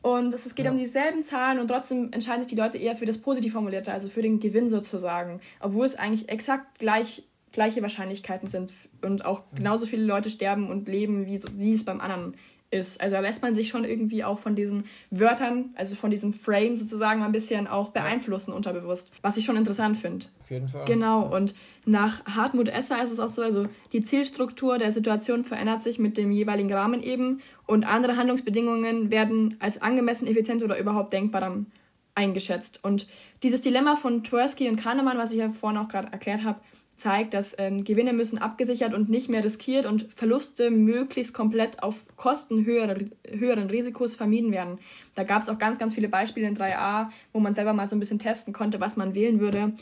Und es geht ja. um dieselben Zahlen und trotzdem entscheiden sich die Leute eher für das positiv formulierte, also für den Gewinn sozusagen, obwohl es eigentlich exakt gleich gleiche Wahrscheinlichkeiten sind und auch mhm. genauso viele Leute sterben und leben, wie, wie es beim anderen ist. Also da lässt man sich schon irgendwie auch von diesen Wörtern, also von diesem Frame sozusagen ein bisschen auch beeinflussen unterbewusst, was ich schon interessant finde. Auf jeden Fall. Genau, und nach Hartmut Esser ist es auch so, also die Zielstruktur der Situation verändert sich mit dem jeweiligen Rahmen eben und andere Handlungsbedingungen werden als angemessen, effizient oder überhaupt denkbar dann eingeschätzt. Und dieses Dilemma von Tversky und Kahnemann, was ich ja vorhin auch gerade erklärt habe, zeigt, dass ähm, Gewinne müssen abgesichert und nicht mehr riskiert und Verluste möglichst komplett auf Kosten höherer, höheren Risikos vermieden werden. Da gab es auch ganz, ganz viele Beispiele in 3a, wo man selber mal so ein bisschen testen konnte, was man wählen würde.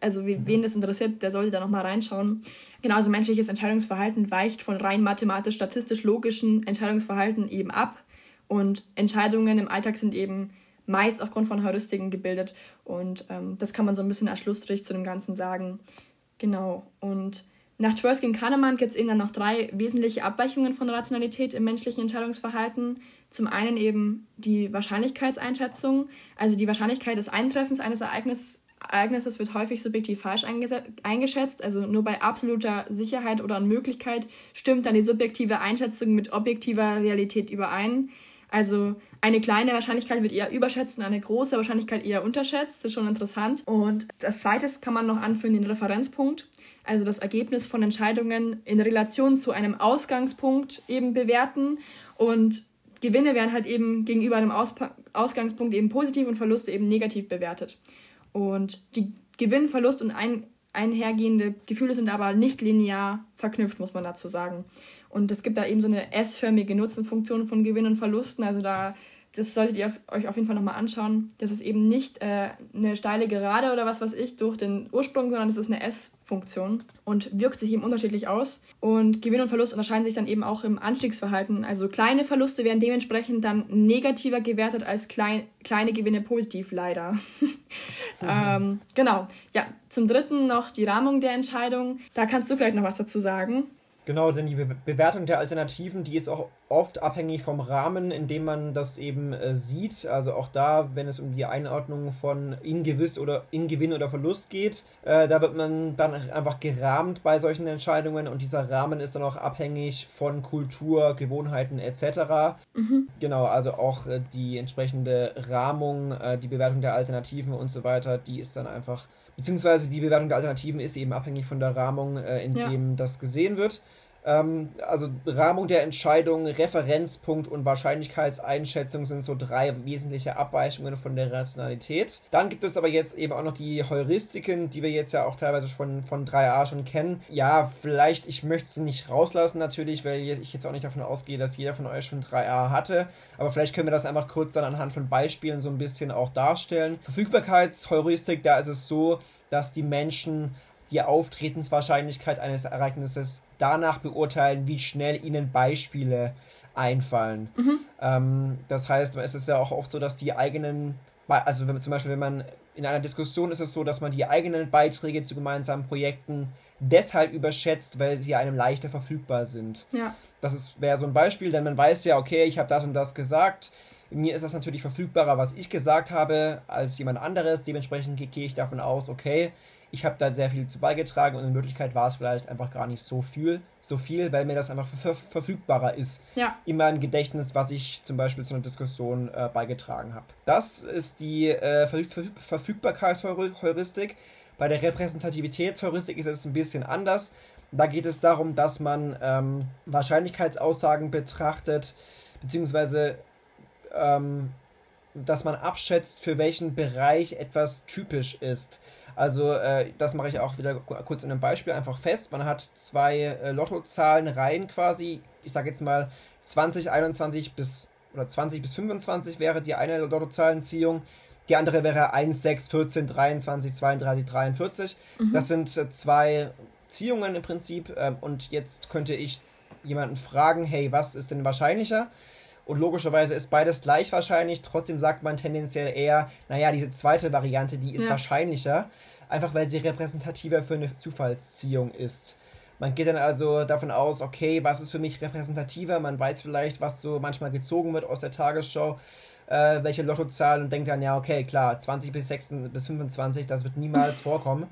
Also mhm. wen das interessiert, der sollte da nochmal reinschauen. Genau, also menschliches Entscheidungsverhalten weicht von rein mathematisch-statistisch-logischen Entscheidungsverhalten eben ab. Und Entscheidungen im Alltag sind eben meist aufgrund von Heuristiken gebildet. Und ähm, das kann man so ein bisschen als Schlussstrich zu dem Ganzen sagen. Genau. Und nach Tversky und Kahnemann gibt es eben dann noch drei wesentliche Abweichungen von Rationalität im menschlichen Entscheidungsverhalten. Zum einen eben die Wahrscheinlichkeitseinschätzung, also die Wahrscheinlichkeit des Eintreffens eines Ereignisses Ereignisses wird häufig subjektiv falsch eingeschätzt. Also nur bei absoluter Sicherheit oder Unmöglichkeit stimmt dann die subjektive Einschätzung mit objektiver Realität überein. Also eine kleine Wahrscheinlichkeit wird eher überschätzt und eine große Wahrscheinlichkeit eher unterschätzt. Das ist schon interessant. Und das zweite kann man noch anführen, den Referenzpunkt. Also das Ergebnis von Entscheidungen in Relation zu einem Ausgangspunkt eben bewerten. Und Gewinne werden halt eben gegenüber einem Auspa Ausgangspunkt eben positiv und Verluste eben negativ bewertet. Und die Gewinn, Verlust und ein einhergehende Gefühle sind aber nicht linear verknüpft, muss man dazu sagen. Und es gibt da eben so eine S-förmige Nutzenfunktion von Gewinn und Verlusten. Also da das solltet ihr euch auf jeden Fall nochmal anschauen. Das ist eben nicht äh, eine steile Gerade oder was weiß ich durch den Ursprung, sondern das ist eine S-Funktion und wirkt sich eben unterschiedlich aus. Und Gewinn und Verlust unterscheiden sich dann eben auch im Anstiegsverhalten. Also kleine Verluste werden dementsprechend dann negativer gewertet als klein, kleine Gewinne positiv, leider. Mhm. ähm, genau. Ja, zum dritten noch die Rahmung der Entscheidung. Da kannst du vielleicht noch was dazu sagen. Genau, denn die Be Bewertung der Alternativen, die ist auch oft abhängig vom Rahmen, in dem man das eben äh, sieht. Also auch da, wenn es um die Einordnung von Ingewiss oder Ingewinn oder Verlust geht, äh, da wird man dann einfach gerahmt bei solchen Entscheidungen und dieser Rahmen ist dann auch abhängig von Kultur, Gewohnheiten etc. Mhm. Genau, also auch äh, die entsprechende Rahmung, äh, die Bewertung der Alternativen und so weiter, die ist dann einfach beziehungsweise die Bewertung der Alternativen ist eben abhängig von der Rahmung, äh, in ja. dem das gesehen wird. Ähm, also Rahmung der Entscheidung, Referenzpunkt und Wahrscheinlichkeitseinschätzung sind so drei wesentliche Abweichungen von der Rationalität. Dann gibt es aber jetzt eben auch noch die Heuristiken, die wir jetzt ja auch teilweise von, von 3a schon kennen. Ja, vielleicht, ich möchte sie nicht rauslassen natürlich, weil ich jetzt auch nicht davon ausgehe, dass jeder von euch schon 3a hatte. Aber vielleicht können wir das einfach kurz dann anhand von Beispielen so ein bisschen auch darstellen. Verfügbarkeitsheuristik, da ist es so, dass die Menschen die Auftretenswahrscheinlichkeit eines Ereignisses danach beurteilen, wie schnell ihnen Beispiele einfallen. Mhm. Ähm, das heißt, es ist ja auch oft so, dass die eigenen, also wenn, zum Beispiel, wenn man in einer Diskussion ist es so, dass man die eigenen Beiträge zu gemeinsamen Projekten deshalb überschätzt, weil sie einem leichter verfügbar sind. Ja. Das wäre so ein Beispiel, denn man weiß ja, okay, ich habe das und das gesagt. Mir ist das natürlich verfügbarer, was ich gesagt habe, als jemand anderes. Dementsprechend gehe ich davon aus, okay, ich habe da sehr viel zu beigetragen und in Wirklichkeit war es vielleicht einfach gar nicht so viel, so viel, weil mir das einfach ver verfügbarer ist ja. in meinem Gedächtnis, was ich zum Beispiel zu einer Diskussion äh, beigetragen habe. Das ist die äh, Ver Ver Verfügbarkeitsheuristik. Bei der Repräsentativitätsheuristik ist es ein bisschen anders. Da geht es darum, dass man ähm, Wahrscheinlichkeitsaussagen betrachtet, beziehungsweise ähm, dass man abschätzt, für welchen Bereich etwas typisch ist. Also äh, das mache ich auch wieder kurz in einem Beispiel einfach fest. Man hat zwei äh, Lottozahlenreihen quasi. Ich sage jetzt mal 20, 21 bis oder 20 bis 25 wäre die eine Lottozahlenziehung. Die andere wäre 1, 6, 14, 23, 32, 43. Mhm. Das sind äh, zwei Ziehungen im Prinzip. Ähm, und jetzt könnte ich jemanden fragen, hey, was ist denn wahrscheinlicher? Und logischerweise ist beides gleich wahrscheinlich. Trotzdem sagt man tendenziell eher, naja, diese zweite Variante, die ist ja. wahrscheinlicher. Einfach weil sie repräsentativer für eine Zufallsziehung ist. Man geht dann also davon aus, okay, was ist für mich repräsentativer? Man weiß vielleicht, was so manchmal gezogen wird aus der Tagesschau, äh, welche Lottozahl und denkt dann, ja, okay, klar, 20 bis 26 bis 25, das wird niemals vorkommen.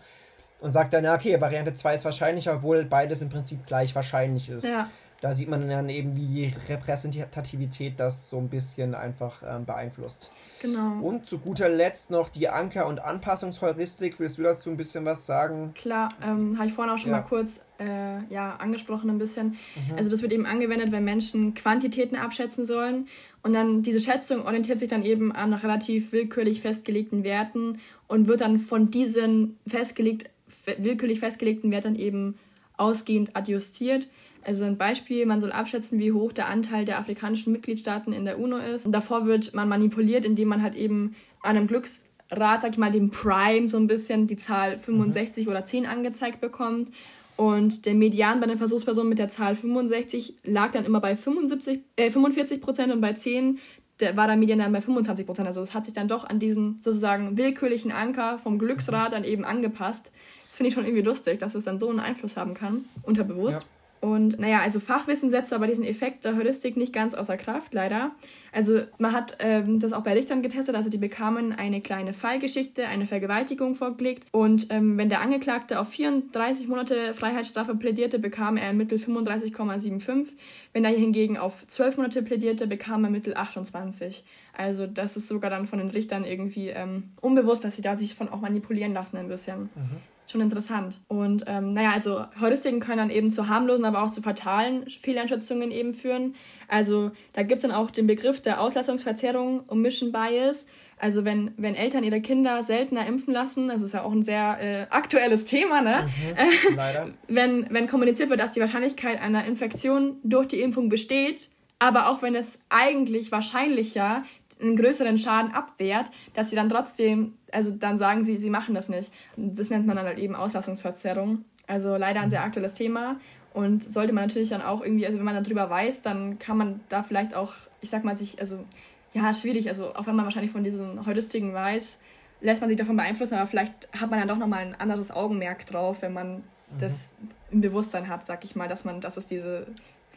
Und sagt dann, ja, okay, Variante 2 ist wahrscheinlicher, obwohl beides im Prinzip gleich wahrscheinlich ist. Ja. Da sieht man dann eben, wie die Repräsentativität das so ein bisschen einfach ähm, beeinflusst. Genau. Und zu guter Letzt noch die Anker- und Anpassungsheuristik. Willst du dazu ein bisschen was sagen? Klar, ähm, habe ich vorhin auch schon ja. mal kurz äh, ja, angesprochen ein bisschen. Mhm. Also das wird eben angewendet, wenn Menschen Quantitäten abschätzen sollen. Und dann diese Schätzung orientiert sich dann eben an relativ willkürlich festgelegten Werten und wird dann von diesen festgelegt, willkürlich festgelegten Werten eben ausgehend adjustiert. Also ein Beispiel, man soll abschätzen, wie hoch der Anteil der afrikanischen Mitgliedstaaten in der UNO ist. Und davor wird man manipuliert, indem man halt eben an einem Glücksrad, sag ich mal, dem Prime so ein bisschen die Zahl 65 mhm. oder 10 angezeigt bekommt. Und der Median bei den Versuchspersonen mit der Zahl 65 lag dann immer bei 75, äh, 45 Prozent und bei 10 der war der Median dann bei 25 Prozent. Also es hat sich dann doch an diesen sozusagen willkürlichen Anker vom Glücksrad dann eben angepasst. Das finde ich schon irgendwie lustig, dass es dann so einen Einfluss haben kann, unterbewusst. Ja. Und naja, also Fachwissen setzt aber diesen Effekt der Heuristik nicht ganz außer Kraft, leider. Also man hat ähm, das auch bei Richtern getestet, also die bekamen eine kleine Fallgeschichte, eine Vergewaltigung vorgelegt. Und ähm, wenn der Angeklagte auf 34 Monate Freiheitsstrafe plädierte, bekam er im Mittel 35,75. Wenn er hingegen auf 12 Monate plädierte, bekam er Mittel 28. Also das ist sogar dann von den Richtern irgendwie ähm, unbewusst, dass sie da sich von auch manipulieren lassen ein bisschen. Mhm schon interessant. Und ähm, naja, also Heuristiken können dann eben zu harmlosen, aber auch zu fatalen Fehleinschätzungen eben führen. Also da gibt es dann auch den Begriff der Auslassungsverzerrung, Omission Bias. Also wenn, wenn Eltern ihre Kinder seltener impfen lassen, das ist ja auch ein sehr äh, aktuelles Thema, ne? Mhm, leider. wenn, wenn kommuniziert wird, dass die Wahrscheinlichkeit einer Infektion durch die Impfung besteht, aber auch wenn es eigentlich wahrscheinlicher einen größeren Schaden abwehrt, dass sie dann trotzdem, also dann sagen sie, sie machen das nicht. Das nennt man dann halt eben Auslassungsverzerrung. Also leider ein sehr aktuelles Thema. Und sollte man natürlich dann auch irgendwie, also wenn man darüber weiß, dann kann man da vielleicht auch, ich sag mal, sich, also ja, schwierig, also auch wenn man wahrscheinlich von diesen Heuristiken weiß, lässt man sich davon beeinflussen, aber vielleicht hat man dann doch nochmal ein anderes Augenmerk drauf, wenn man mhm. das im Bewusstsein hat, sag ich mal, dass man, dass es diese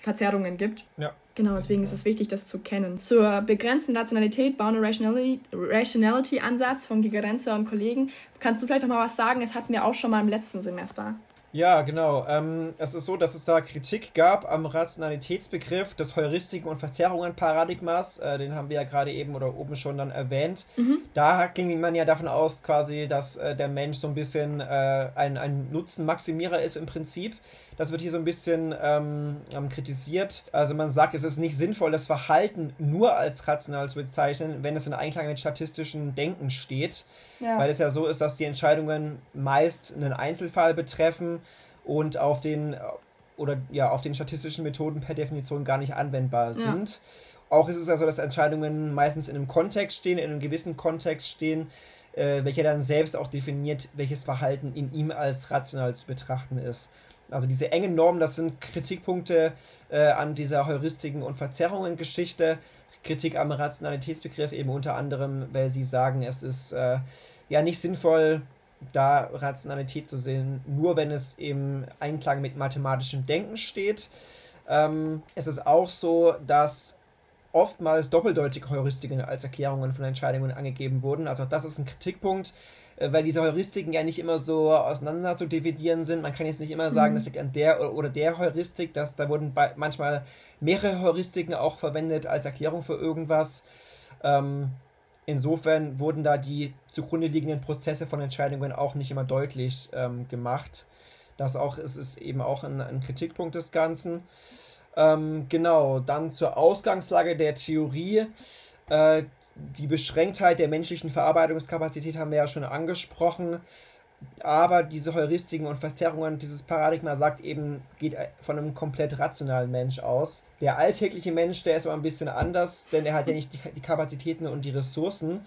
Verzerrungen gibt. Ja. Genau, deswegen ist es wichtig, das zu kennen. Zur begrenzten Rationalität, Boundary Rationality-Ansatz von Gigerenzer und Kollegen. Kannst du vielleicht noch mal was sagen? Das hatten wir auch schon mal im letzten Semester. Ja, genau. Ähm, es ist so, dass es da Kritik gab am Rationalitätsbegriff des Heuristiken- und Verzerrungen-Paradigmas. Äh, den haben wir ja gerade eben oder oben schon dann erwähnt. Mhm. Da ging man ja davon aus, quasi, dass äh, der Mensch so ein bisschen äh, ein, ein Nutzenmaximierer ist im Prinzip. Das wird hier so ein bisschen ähm, ähm, kritisiert. Also man sagt, es ist nicht sinnvoll, das Verhalten nur als rational zu bezeichnen, wenn es in Einklang mit statistischen Denken steht. Ja. Weil es ja so ist, dass die Entscheidungen meist einen Einzelfall betreffen und auf den oder ja auf den statistischen Methoden per Definition gar nicht anwendbar sind. Ja. Auch ist es ja so, dass Entscheidungen meistens in einem Kontext stehen, in einem gewissen Kontext stehen, äh, welcher dann selbst auch definiert, welches Verhalten in ihm als rational zu betrachten ist. Also diese engen Normen, das sind Kritikpunkte äh, an dieser Heuristiken- und Verzerrungen-Geschichte. Kritik am Rationalitätsbegriff eben unter anderem, weil sie sagen, es ist äh, ja nicht sinnvoll, da Rationalität zu sehen, nur wenn es im Einklang mit mathematischem Denken steht. Ähm, es ist auch so, dass oftmals doppeldeutige Heuristiken als Erklärungen von Entscheidungen angegeben wurden. Also das ist ein Kritikpunkt, weil diese Heuristiken ja nicht immer so auseinander zu dividieren sind. Man kann jetzt nicht immer sagen, mhm. das liegt an der oder der Heuristik. Das, da wurden manchmal mehrere Heuristiken auch verwendet als Erklärung für irgendwas. Ähm, insofern wurden da die zugrunde liegenden Prozesse von Entscheidungen auch nicht immer deutlich ähm, gemacht. Das auch ist, ist eben auch ein, ein Kritikpunkt des Ganzen. Ähm, genau, dann zur Ausgangslage der Theorie. Äh, die Beschränktheit der menschlichen Verarbeitungskapazität haben wir ja schon angesprochen. Aber diese Heuristiken und Verzerrungen, dieses Paradigma sagt eben, geht von einem komplett rationalen Mensch aus. Der alltägliche Mensch, der ist aber ein bisschen anders, denn er hat ja nicht die, die Kapazitäten und die Ressourcen,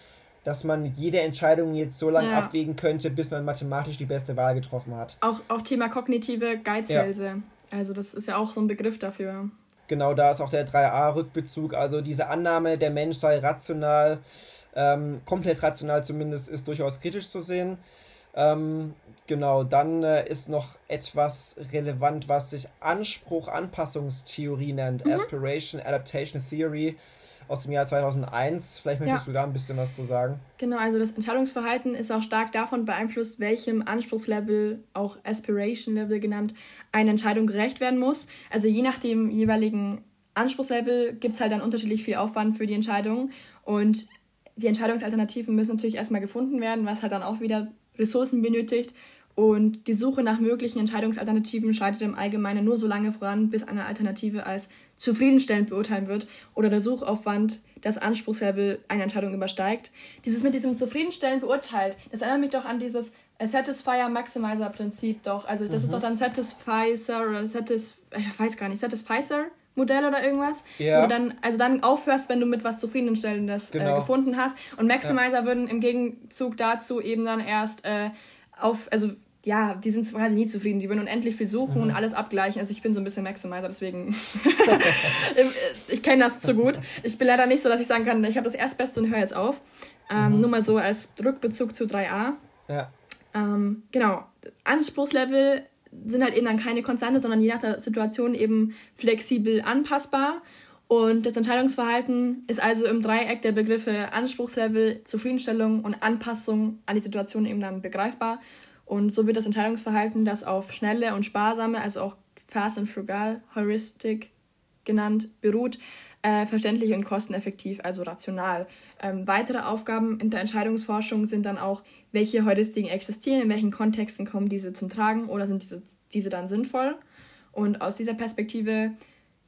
dass man jede Entscheidung jetzt so lange ja. abwägen könnte, bis man mathematisch die beste Wahl getroffen hat. Auch, auch Thema kognitive Geizhälse. Ja. Also das ist ja auch so ein Begriff dafür. Genau, da ist auch der 3a-Rückbezug. Also diese Annahme, der Mensch sei rational, ähm, komplett rational zumindest, ist durchaus kritisch zu sehen. Ähm, genau, dann äh, ist noch etwas relevant, was sich Anspruch-Anpassungstheorie nennt. Mhm. Aspiration Adaptation Theory aus dem Jahr 2001. Vielleicht möchtest ja. du da ein bisschen was zu sagen. Genau, also das Entscheidungsverhalten ist auch stark davon beeinflusst, welchem Anspruchslevel, auch Aspiration Level genannt, eine Entscheidung gerecht werden muss. Also je nach dem jeweiligen Anspruchslevel gibt es halt dann unterschiedlich viel Aufwand für die Entscheidung. Und die Entscheidungsalternativen müssen natürlich erstmal gefunden werden, was halt dann auch wieder Ressourcen benötigt. Und die Suche nach möglichen Entscheidungsalternativen schreitet im Allgemeinen nur so lange voran, bis eine Alternative als zufriedenstellend beurteilen wird oder der Suchaufwand das Anspruchslevel einer Entscheidung übersteigt. Dieses mit diesem zufriedenstellend beurteilt, das erinnert mich doch an dieses Satisfier Maximizer Prinzip doch. Also das mhm. ist doch dann Satisficer oder Satis, ich weiß gar nicht, Satisficer Modell oder irgendwas, ja. wo du dann also dann aufhörst, wenn du mit was zufriedenstellendes äh, genau. äh, gefunden hast und Maximizer ja. würden im Gegenzug dazu eben dann erst äh, auf also ja, die sind quasi nie zufrieden. Die würden unendlich viel suchen mhm. und alles abgleichen. Also ich bin so ein bisschen Maximizer, deswegen ich kenne das zu gut. Ich bin leider nicht so, dass ich sagen kann, ich habe das Erstbeste und höre jetzt auf. Ähm, mhm. Nur mal so als Rückbezug zu 3a. Ja. Ähm, genau. Anspruchslevel sind halt eben dann keine Konstante, sondern je nach der Situation eben flexibel anpassbar. Und das Entscheidungsverhalten ist also im Dreieck der Begriffe Anspruchslevel, Zufriedenstellung und Anpassung an die Situation eben dann begreifbar. Und so wird das Entscheidungsverhalten, das auf schnelle und sparsame, also auch fast and frugal, heuristic genannt, beruht, äh, verständlich und kosteneffektiv, also rational. Ähm, weitere Aufgaben in der Entscheidungsforschung sind dann auch, welche Heuristiken existieren, in welchen Kontexten kommen diese zum Tragen oder sind diese, diese dann sinnvoll. Und aus dieser Perspektive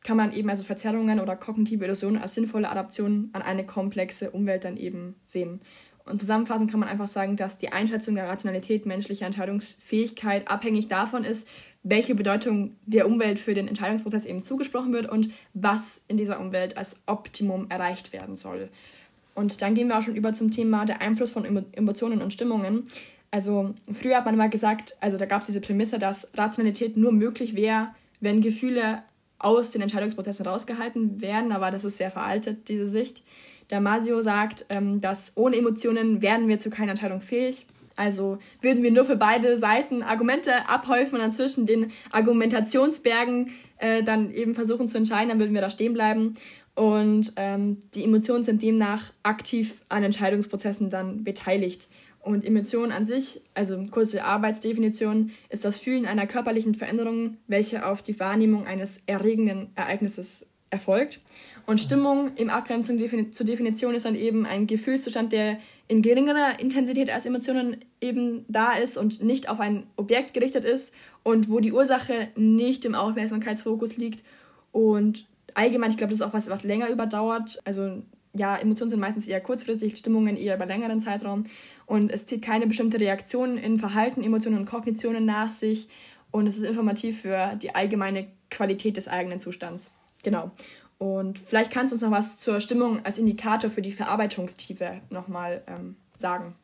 kann man eben also Verzerrungen oder kognitive Illusionen als sinnvolle Adaption an eine komplexe Umwelt dann eben sehen. Und zusammenfassend kann man einfach sagen, dass die Einschätzung der Rationalität menschlicher Entscheidungsfähigkeit abhängig davon ist, welche Bedeutung der Umwelt für den Entscheidungsprozess eben zugesprochen wird und was in dieser Umwelt als Optimum erreicht werden soll. Und dann gehen wir auch schon über zum Thema der Einfluss von Emotionen und Stimmungen. Also früher hat man immer gesagt, also da gab es diese Prämisse, dass Rationalität nur möglich wäre, wenn Gefühle aus den Entscheidungsprozessen rausgehalten werden, aber das ist sehr veraltet, diese Sicht. Damasio sagt, ähm, dass ohne Emotionen werden wir zu keiner Entscheidung fähig. Also würden wir nur für beide Seiten Argumente abhäufen und dann zwischen den Argumentationsbergen äh, dann eben versuchen zu entscheiden, dann würden wir da stehen bleiben. Und ähm, die Emotionen sind demnach aktiv an Entscheidungsprozessen dann beteiligt. Und Emotion an sich, also kurze Arbeitsdefinition, ist das Fühlen einer körperlichen Veränderung, welche auf die Wahrnehmung eines erregenden Ereignisses erfolgt. Und Stimmung im Abgrenzung zur Definition ist dann eben ein Gefühlszustand, der in geringerer Intensität als Emotionen eben da ist und nicht auf ein Objekt gerichtet ist und wo die Ursache nicht im Aufmerksamkeitsfokus liegt. Und allgemein, ich glaube, das ist auch was, was länger überdauert. Also ja, Emotionen sind meistens eher kurzfristig, Stimmungen eher über längeren Zeitraum. Und es zieht keine bestimmte Reaktion in Verhalten, Emotionen und Kognitionen nach sich. Und es ist informativ für die allgemeine Qualität des eigenen Zustands. Genau. Und vielleicht kannst du uns noch was zur Stimmung als Indikator für die Verarbeitungstiefe nochmal ähm, sagen.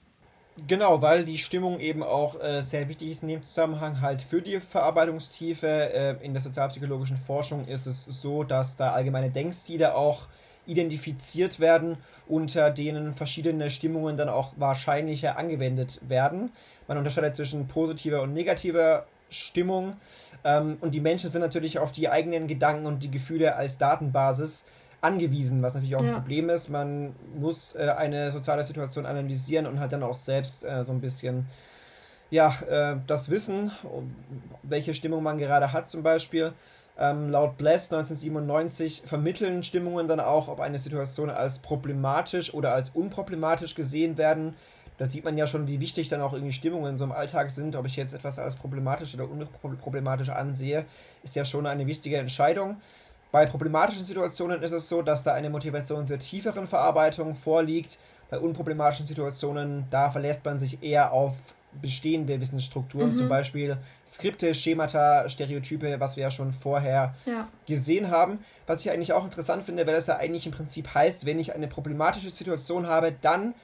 Genau, weil die Stimmung eben auch äh, sehr wichtig ist in dem Zusammenhang halt für die Verarbeitungstiefe. Äh, in der sozialpsychologischen Forschung ist es so, dass da allgemeine Denkstile auch identifiziert werden, unter denen verschiedene Stimmungen dann auch wahrscheinlicher angewendet werden. Man unterscheidet zwischen positiver und negativer Stimmung. Ähm, und die Menschen sind natürlich auf die eigenen Gedanken und die Gefühle als Datenbasis angewiesen, was natürlich auch ja. ein Problem ist. Man muss äh, eine soziale Situation analysieren und hat dann auch selbst äh, so ein bisschen ja, äh, das Wissen, welche Stimmung man gerade hat zum Beispiel. Ähm, laut Bless 1997 vermitteln Stimmungen dann auch, ob eine Situation als problematisch oder als unproblematisch gesehen werden da sieht man ja schon, wie wichtig dann auch irgendwie Stimmungen so im Alltag sind. Ob ich jetzt etwas als problematisch oder unproblematisch ansehe, ist ja schon eine wichtige Entscheidung. Bei problematischen Situationen ist es so, dass da eine Motivation zur tieferen Verarbeitung vorliegt. Bei unproblematischen Situationen, da verlässt man sich eher auf bestehende Wissensstrukturen, mhm. zum Beispiel Skripte, Schemata, Stereotype, was wir ja schon vorher ja. gesehen haben. Was ich eigentlich auch interessant finde, weil das ja eigentlich im Prinzip heißt, wenn ich eine problematische Situation habe, dann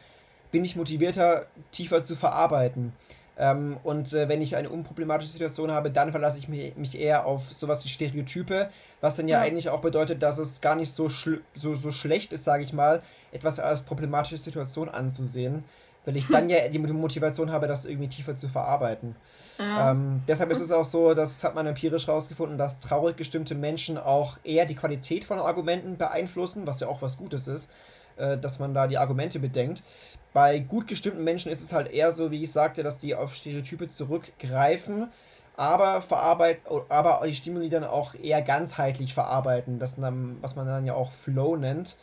bin ich motivierter, tiefer zu verarbeiten. Ähm, und äh, wenn ich eine unproblematische Situation habe, dann verlasse ich mich, mich eher auf sowas wie Stereotype, was dann ja, ja. eigentlich auch bedeutet, dass es gar nicht so, so, so schlecht ist, sage ich mal, etwas als problematische Situation anzusehen. weil ich dann ja die Motivation habe, das irgendwie tiefer zu verarbeiten. Ja. Ähm, deshalb ist es auch so, das hat man empirisch herausgefunden, dass traurig gestimmte Menschen auch eher die Qualität von Argumenten beeinflussen, was ja auch was Gutes ist, äh, dass man da die Argumente bedenkt. Bei gut gestimmten Menschen ist es halt eher so, wie ich sagte, dass die auf Stereotype zurückgreifen, aber verarbeiten, aber die Stimuli dann auch eher ganzheitlich verarbeiten, das dann, was man dann ja auch Flow nennt.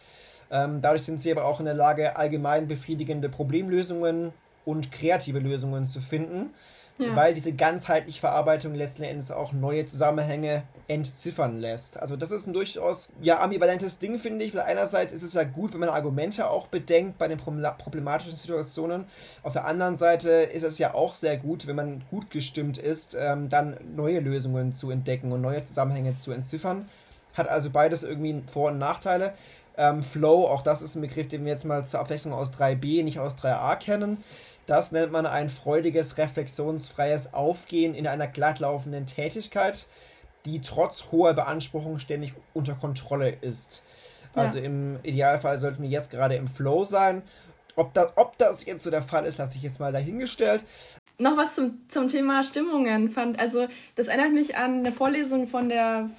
Ähm, dadurch sind sie aber auch in der Lage, allgemein befriedigende Problemlösungen und kreative Lösungen zu finden, ja. weil diese ganzheitliche Verarbeitung letzten Endes auch neue Zusammenhänge entziffern lässt. Also das ist ein durchaus ja ambivalentes Ding, finde ich, weil einerseits ist es ja gut, wenn man Argumente auch bedenkt bei den problematischen Situationen. Auf der anderen Seite ist es ja auch sehr gut, wenn man gut gestimmt ist, ähm, dann neue Lösungen zu entdecken und neue Zusammenhänge zu entziffern. Hat also beides irgendwie Vor- und Nachteile. Ähm, Flow, auch das ist ein Begriff, den wir jetzt mal zur Abwechslung aus 3b, nicht aus 3a kennen. Das nennt man ein freudiges, reflexionsfreies Aufgehen in einer glattlaufenden Tätigkeit, die trotz hoher Beanspruchung ständig unter Kontrolle ist. Ja. Also im Idealfall sollten wir jetzt gerade im Flow sein. Ob das, ob das jetzt so der Fall ist, lasse ich jetzt mal dahingestellt. Noch was zum, zum Thema Stimmungen fand. Also, das erinnert mich an eine Vorlesung von der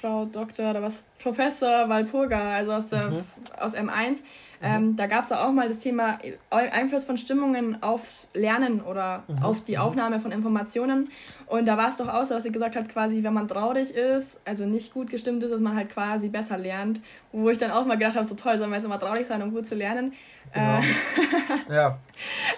Frau Doktor oder was, Professor Walpurga, also aus, der, mhm. aus M1. Ähm, mhm. da gab es auch mal das Thema Einfluss von Stimmungen aufs Lernen oder mhm. auf die mhm. Aufnahme von Informationen. Und da war es doch auch so, dass sie gesagt hat, quasi, wenn man traurig ist, also nicht gut gestimmt ist, dass man halt quasi besser lernt. Wo ich dann auch mal gedacht habe, so toll, soll man jetzt immer traurig sein, um gut zu lernen. Genau. Äh, ja.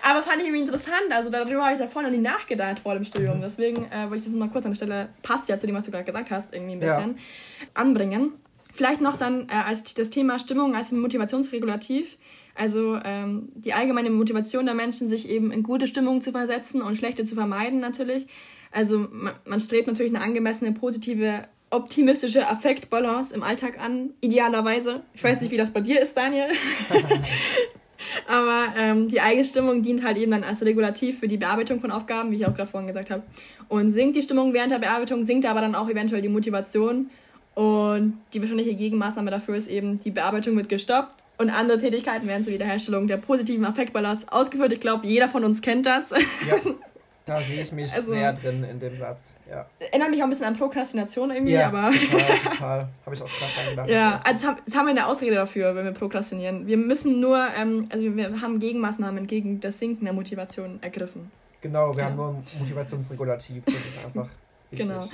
Aber fand ich irgendwie interessant. Also darüber habe ich davor noch nie nachgedacht vor dem Studium. Mhm. Deswegen äh, wollte ich das mal kurz an der Stelle, passt ja zu dem, was du gerade gesagt hast, irgendwie ein bisschen ja. anbringen. Vielleicht noch dann äh, als das Thema Stimmung als Motivationsregulativ. Also ähm, die allgemeine Motivation der Menschen, sich eben in gute Stimmung zu versetzen und schlechte zu vermeiden natürlich. Also man, man strebt natürlich eine angemessene, positive, optimistische Affektbalance im Alltag an, idealerweise. Ich weiß nicht, wie das bei dir ist, Daniel. Aber ähm, die eigene Stimmung dient halt eben dann als Regulativ für die Bearbeitung von Aufgaben, wie ich auch gerade vorhin gesagt habe. Und sinkt die Stimmung während der Bearbeitung, sinkt aber dann auch eventuell die Motivation und die wahrscheinliche Gegenmaßnahme dafür ist eben, die Bearbeitung wird gestoppt und andere Tätigkeiten werden zur Wiederherstellung der positiven Affektballast ausgeführt. Ich glaube, jeder von uns kennt das. Ja, da sehe ich mich also, sehr drin in dem Satz. Ja. Erinnert mich auch ein bisschen an Prokrastination irgendwie, ja, aber. Total, total. Habe ich auch gerade dran gedacht. Ja, also jetzt haben wir eine Ausrede dafür, wenn wir prokrastinieren. Wir müssen nur, ähm, also wir haben Gegenmaßnahmen gegen das Sinken der Motivation ergriffen. Genau, wir ja. haben nur ein Motivationsregulativ. Das ist einfach Genau.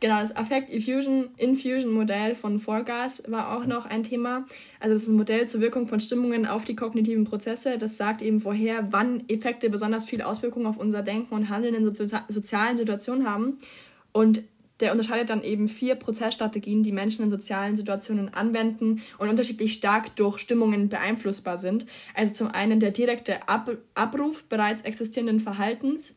Genau, das Affect Infusion, Infusion Modell von Forgas war auch noch ein Thema. Also das ist ein Modell zur Wirkung von Stimmungen auf die kognitiven Prozesse. Das sagt eben vorher, wann Effekte besonders viel Auswirkungen auf unser Denken und Handeln in so sozialen Situationen haben. Und der unterscheidet dann eben vier Prozessstrategien, die Menschen in sozialen Situationen anwenden und unterschiedlich stark durch Stimmungen beeinflussbar sind. Also zum einen der direkte Ab Abruf bereits existierenden Verhaltens,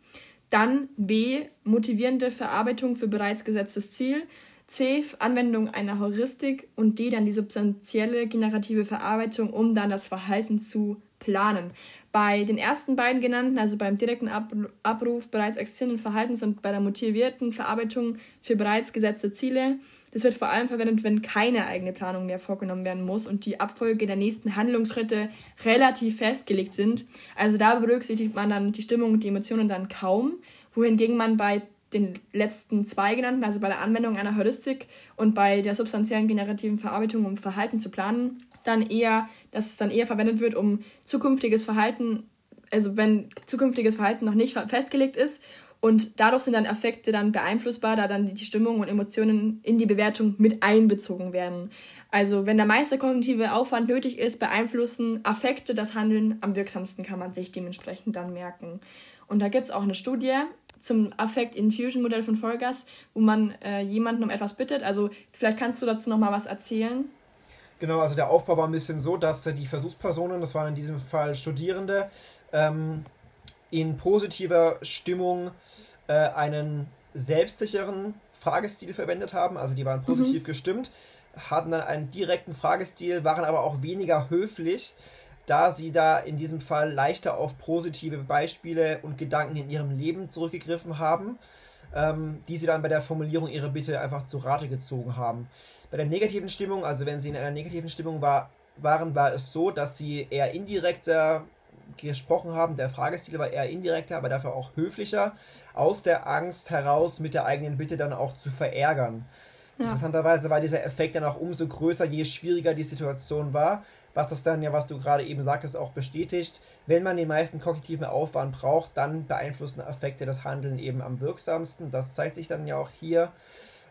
dann B. Motivierende Verarbeitung für bereits gesetztes Ziel. C. Anwendung einer Heuristik. Und D. Dann die substanzielle generative Verarbeitung, um dann das Verhalten zu planen. Bei den ersten beiden genannten, also beim direkten Abruf bereits existierenden Verhaltens und bei der motivierten Verarbeitung für bereits gesetzte Ziele, das wird vor allem verwendet, wenn keine eigene Planung mehr vorgenommen werden muss und die Abfolge der nächsten Handlungsschritte relativ festgelegt sind. Also da berücksichtigt man dann die Stimmung und die Emotionen dann kaum, wohingegen man bei den letzten zwei genannten, also bei der Anwendung einer Heuristik und bei der substanziellen generativen Verarbeitung, um Verhalten zu planen, dann eher, dass es dann eher verwendet wird, um zukünftiges Verhalten, also wenn zukünftiges Verhalten noch nicht festgelegt ist und dadurch sind dann Affekte dann beeinflussbar, da dann die Stimmung und Emotionen in die Bewertung mit einbezogen werden. Also wenn der meiste kognitive Aufwand nötig ist, beeinflussen Affekte das Handeln am wirksamsten, kann man sich dementsprechend dann merken. Und da gibt es auch eine Studie zum Affect-Infusion-Modell von Folgers, wo man äh, jemanden um etwas bittet. Also vielleicht kannst du dazu nochmal was erzählen. Genau, also der Aufbau war ein bisschen so, dass die Versuchspersonen, das waren in diesem Fall Studierende, ähm, in positiver Stimmung äh, einen selbstsicheren Fragestil verwendet haben. Also die waren mhm. positiv mhm. gestimmt, hatten dann einen direkten Fragestil, waren aber auch weniger höflich, da sie da in diesem Fall leichter auf positive Beispiele und Gedanken in ihrem Leben zurückgegriffen haben, ähm, die sie dann bei der Formulierung ihrer Bitte einfach zu Rate gezogen haben. Bei der negativen Stimmung, also wenn sie in einer negativen Stimmung war, waren, war es so, dass sie eher indirekter gesprochen haben. Der Fragestil war eher indirekter, aber dafür auch höflicher, aus der Angst heraus mit der eigenen Bitte dann auch zu verärgern. Ja. Interessanterweise war dieser Effekt dann auch umso größer, je schwieriger die Situation war, was das dann ja, was du gerade eben sagtest, auch bestätigt. Wenn man den meisten kognitiven Aufwand braucht, dann beeinflussen Affekte das Handeln eben am wirksamsten. Das zeigt sich dann ja auch hier.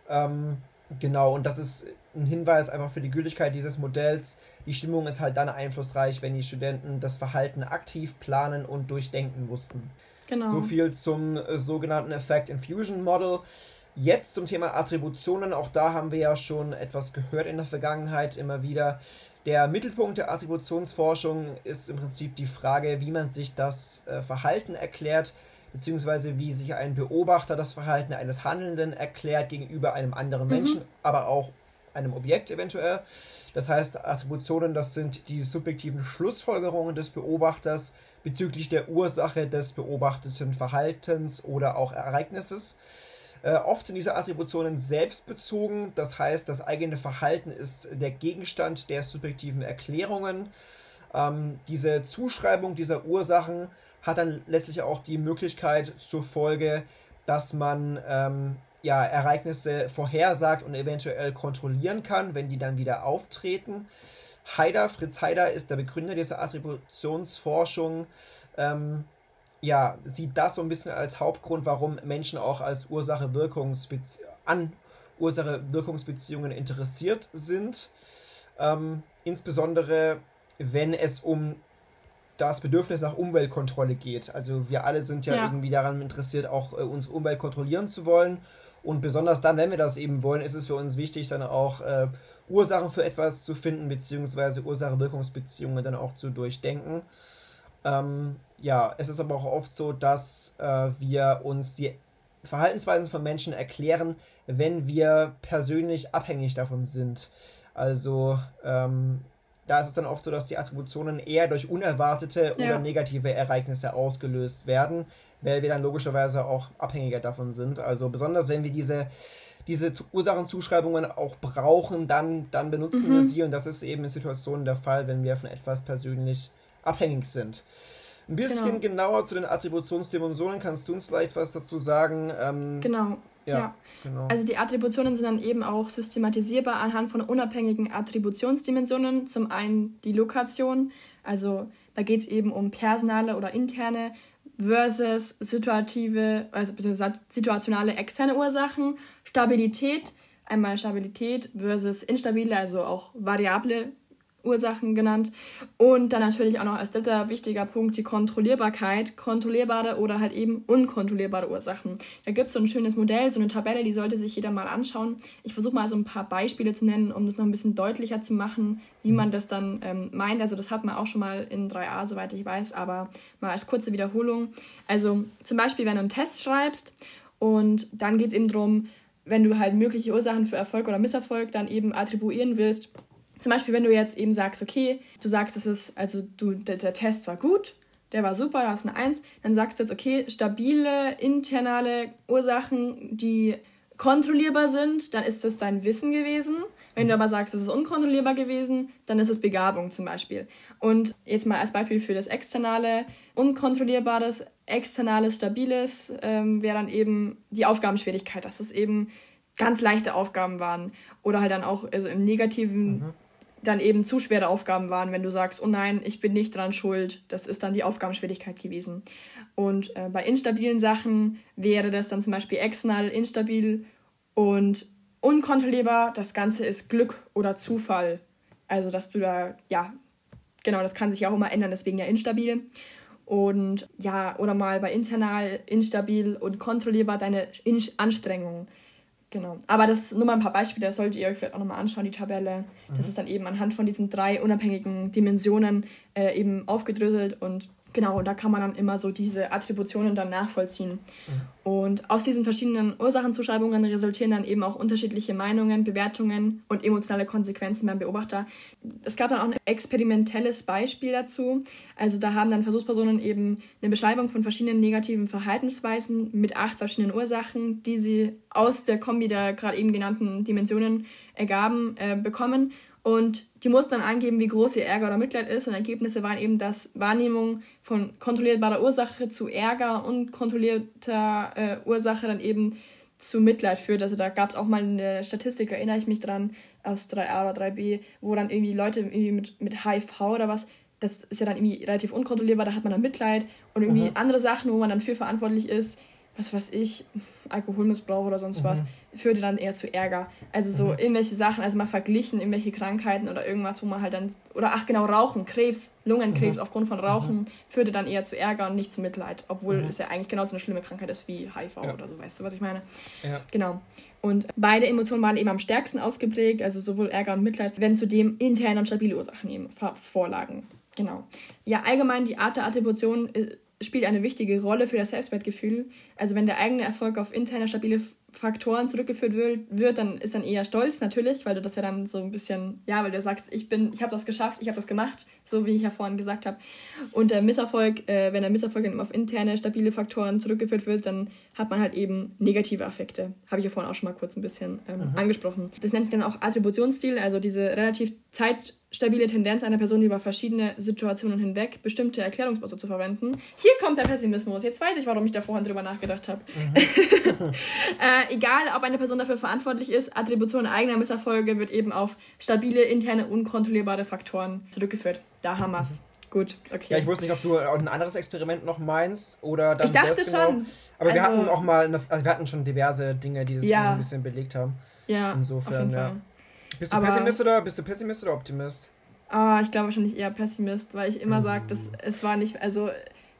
Ähm, genau, und das ist ein Hinweis einfach für die Gültigkeit dieses Modells. Die Stimmung ist halt dann einflussreich, wenn die Studenten das Verhalten aktiv planen und durchdenken mussten. Genau. So viel zum äh, sogenannten Effect Infusion Model. Jetzt zum Thema Attributionen. Auch da haben wir ja schon etwas gehört in der Vergangenheit immer wieder. Der Mittelpunkt der Attributionsforschung ist im Prinzip die Frage, wie man sich das äh, Verhalten erklärt, beziehungsweise wie sich ein Beobachter das Verhalten eines Handelnden erklärt gegenüber einem anderen mhm. Menschen, aber auch einem Objekt eventuell. Das heißt, Attributionen, das sind die subjektiven Schlussfolgerungen des Beobachters bezüglich der Ursache des beobachteten Verhaltens oder auch Ereignisses. Äh, oft sind diese Attributionen selbstbezogen, das heißt, das eigene Verhalten ist der Gegenstand der subjektiven Erklärungen. Ähm, diese Zuschreibung dieser Ursachen hat dann letztlich auch die Möglichkeit zur Folge, dass man ähm, ja, Ereignisse vorhersagt und eventuell kontrollieren kann, wenn die dann wieder auftreten. Haider, Fritz Haider ist der Begründer dieser Attributionsforschung. Ähm, ja, sieht das so ein bisschen als Hauptgrund, warum Menschen auch als Ursache-Wirkungsbezie an Ursache-Wirkungsbeziehungen interessiert sind. Ähm, insbesondere wenn es um das Bedürfnis nach Umweltkontrolle geht. Also wir alle sind ja, ja. irgendwie daran interessiert, auch äh, unsere Umwelt kontrollieren zu wollen. Und besonders dann, wenn wir das eben wollen, ist es für uns wichtig, dann auch äh, Ursachen für etwas zu finden, beziehungsweise Ursache-Wirkungsbeziehungen dann auch zu durchdenken. Ähm, ja, es ist aber auch oft so, dass äh, wir uns die Verhaltensweisen von Menschen erklären, wenn wir persönlich abhängig davon sind. Also ähm, da ist es dann oft so, dass die Attributionen eher durch unerwartete ja. oder negative Ereignisse ausgelöst werden, weil wir dann logischerweise auch abhängiger davon sind. Also besonders wenn wir diese, diese Ursachenzuschreibungen auch brauchen, dann, dann benutzen mhm. wir sie und das ist eben in Situationen der Fall, wenn wir von etwas persönlich abhängig sind. Ein bisschen genau. genauer zu den Attributionsdimensionen kannst du uns vielleicht was dazu sagen? Ähm, genau. Ja, ja, genau. Also die Attributionen sind dann eben auch systematisierbar anhand von unabhängigen Attributionsdimensionen. Zum einen die Lokation, also da geht es eben um personale oder interne versus situative, also situationale externe Ursachen, Stabilität, einmal Stabilität versus instabile, also auch variable Ursachen genannt. Und dann natürlich auch noch als dritter wichtiger Punkt die Kontrollierbarkeit, kontrollierbare oder halt eben unkontrollierbare Ursachen. Da gibt es so ein schönes Modell, so eine Tabelle, die sollte sich jeder mal anschauen. Ich versuche mal so ein paar Beispiele zu nennen, um das noch ein bisschen deutlicher zu machen, wie man das dann ähm, meint. Also das hat man auch schon mal in 3a, soweit ich weiß, aber mal als kurze Wiederholung. Also zum Beispiel, wenn du einen Test schreibst und dann geht es eben darum, wenn du halt mögliche Ursachen für Erfolg oder Misserfolg dann eben attribuieren willst, zum Beispiel, wenn du jetzt eben sagst, okay, du sagst, es ist, also du, der, der Test war gut, der war super, da hast eine Eins, dann sagst du jetzt, okay, stabile internale Ursachen, die kontrollierbar sind, dann ist das dein Wissen gewesen. Wenn du aber sagst, es ist unkontrollierbar gewesen, dann ist es Begabung zum Beispiel. Und jetzt mal als Beispiel für das Externale, unkontrollierbares, externales, stabiles ähm, wäre dann eben die Aufgabenschwierigkeit, dass es eben ganz leichte Aufgaben waren. Oder halt dann auch also im negativen mhm dann eben zu schwere Aufgaben waren, wenn du sagst, oh nein, ich bin nicht dran schuld, das ist dann die Aufgabenschwierigkeit gewesen. Und äh, bei instabilen Sachen wäre das dann zum Beispiel external instabil und unkontrollierbar. Das Ganze ist Glück oder Zufall. Also, dass du da, ja, genau, das kann sich ja auch immer ändern, deswegen ja instabil. Und ja, oder mal bei internal instabil und kontrollierbar deine Anstrengung. Genau. Aber das nur mal ein paar Beispiele, das solltet ihr euch vielleicht auch nochmal anschauen, die Tabelle. Mhm. Das ist dann eben anhand von diesen drei unabhängigen Dimensionen äh, eben aufgedröselt und Genau, da kann man dann immer so diese Attributionen dann nachvollziehen. Mhm. Und aus diesen verschiedenen Ursachenzuschreibungen resultieren dann eben auch unterschiedliche Meinungen, Bewertungen und emotionale Konsequenzen beim Beobachter. Es gab dann auch ein experimentelles Beispiel dazu. Also da haben dann Versuchspersonen eben eine Beschreibung von verschiedenen negativen Verhaltensweisen mit acht verschiedenen Ursachen, die sie aus der Kombi der gerade eben genannten Dimensionen ergaben, äh, bekommen. Und die mussten dann angeben, wie groß ihr Ärger oder Mitleid ist. Und Ergebnisse waren eben, dass Wahrnehmung von kontrollierbarer Ursache zu Ärger und kontrollierter äh, Ursache dann eben zu Mitleid führt. Also da gab es auch mal eine Statistik, erinnere ich mich dran, aus 3a oder 3b, wo dann irgendwie Leute irgendwie mit, mit HIV oder was, das ist ja dann irgendwie relativ unkontrollierbar, da hat man dann Mitleid und irgendwie mhm. andere Sachen, wo man dann für verantwortlich ist, was weiß ich, Alkoholmissbrauch oder sonst mhm. was, führte dann eher zu Ärger. Also so mhm. irgendwelche Sachen, also mal verglichen, irgendwelche Krankheiten oder irgendwas, wo man halt dann, oder ach genau, Rauchen, Krebs, Lungenkrebs mhm. aufgrund von Rauchen, mhm. führte dann eher zu Ärger und nicht zu Mitleid, obwohl mhm. es ja eigentlich genauso eine schlimme Krankheit ist wie HIV ja. oder so, weißt du, was ich meine? Ja. Genau. Und beide Emotionen waren eben am stärksten ausgeprägt, also sowohl Ärger und Mitleid, wenn zudem interne und stabile Ursachen eben vorlagen. Genau. Ja, allgemein die Art der Attribution äh, spielt eine wichtige Rolle für das Selbstwertgefühl. Also wenn der eigene Erfolg auf interne stabile Faktoren zurückgeführt wird, dann ist dann eher stolz natürlich, weil du das ja dann so ein bisschen, ja, weil du sagst, ich bin, ich habe das geschafft, ich habe das gemacht, so wie ich ja vorhin gesagt habe. Und der Misserfolg, äh, wenn der Misserfolg dann auf interne stabile Faktoren zurückgeführt wird, dann hat man halt eben negative Affekte. Habe ich ja vorhin auch schon mal kurz ein bisschen ähm, mhm. angesprochen. Das nennt sich dann auch Attributionsstil, also diese relativ zeitstabile Tendenz einer Person über verschiedene Situationen hinweg bestimmte Erklärungsmuster zu verwenden. Hier kommt der Pessimismus. Jetzt weiß ich, warum ich da vorhin drüber nachgedacht habe. Mhm. äh, egal, ob eine Person dafür verantwortlich ist, Attribution eigener Misserfolge wird eben auf stabile, interne, unkontrollierbare Faktoren zurückgeführt. Da haben wir's. Mhm. Gut, okay. Ja, ich wusste nicht, ob du ein anderes Experiment noch meinst oder dann. Ich dachte das genau. schon. Aber also, wir hatten auch mal, eine, also wir hatten schon diverse Dinge, die das ja. ein bisschen belegt haben. Ja. Insofern, ja. Fall. Bist du Aber, Pessimist oder bist du Pessimist oder Optimist? Ah, ich glaube wahrscheinlich eher Pessimist, weil ich immer uh. sage, dass es war nicht, also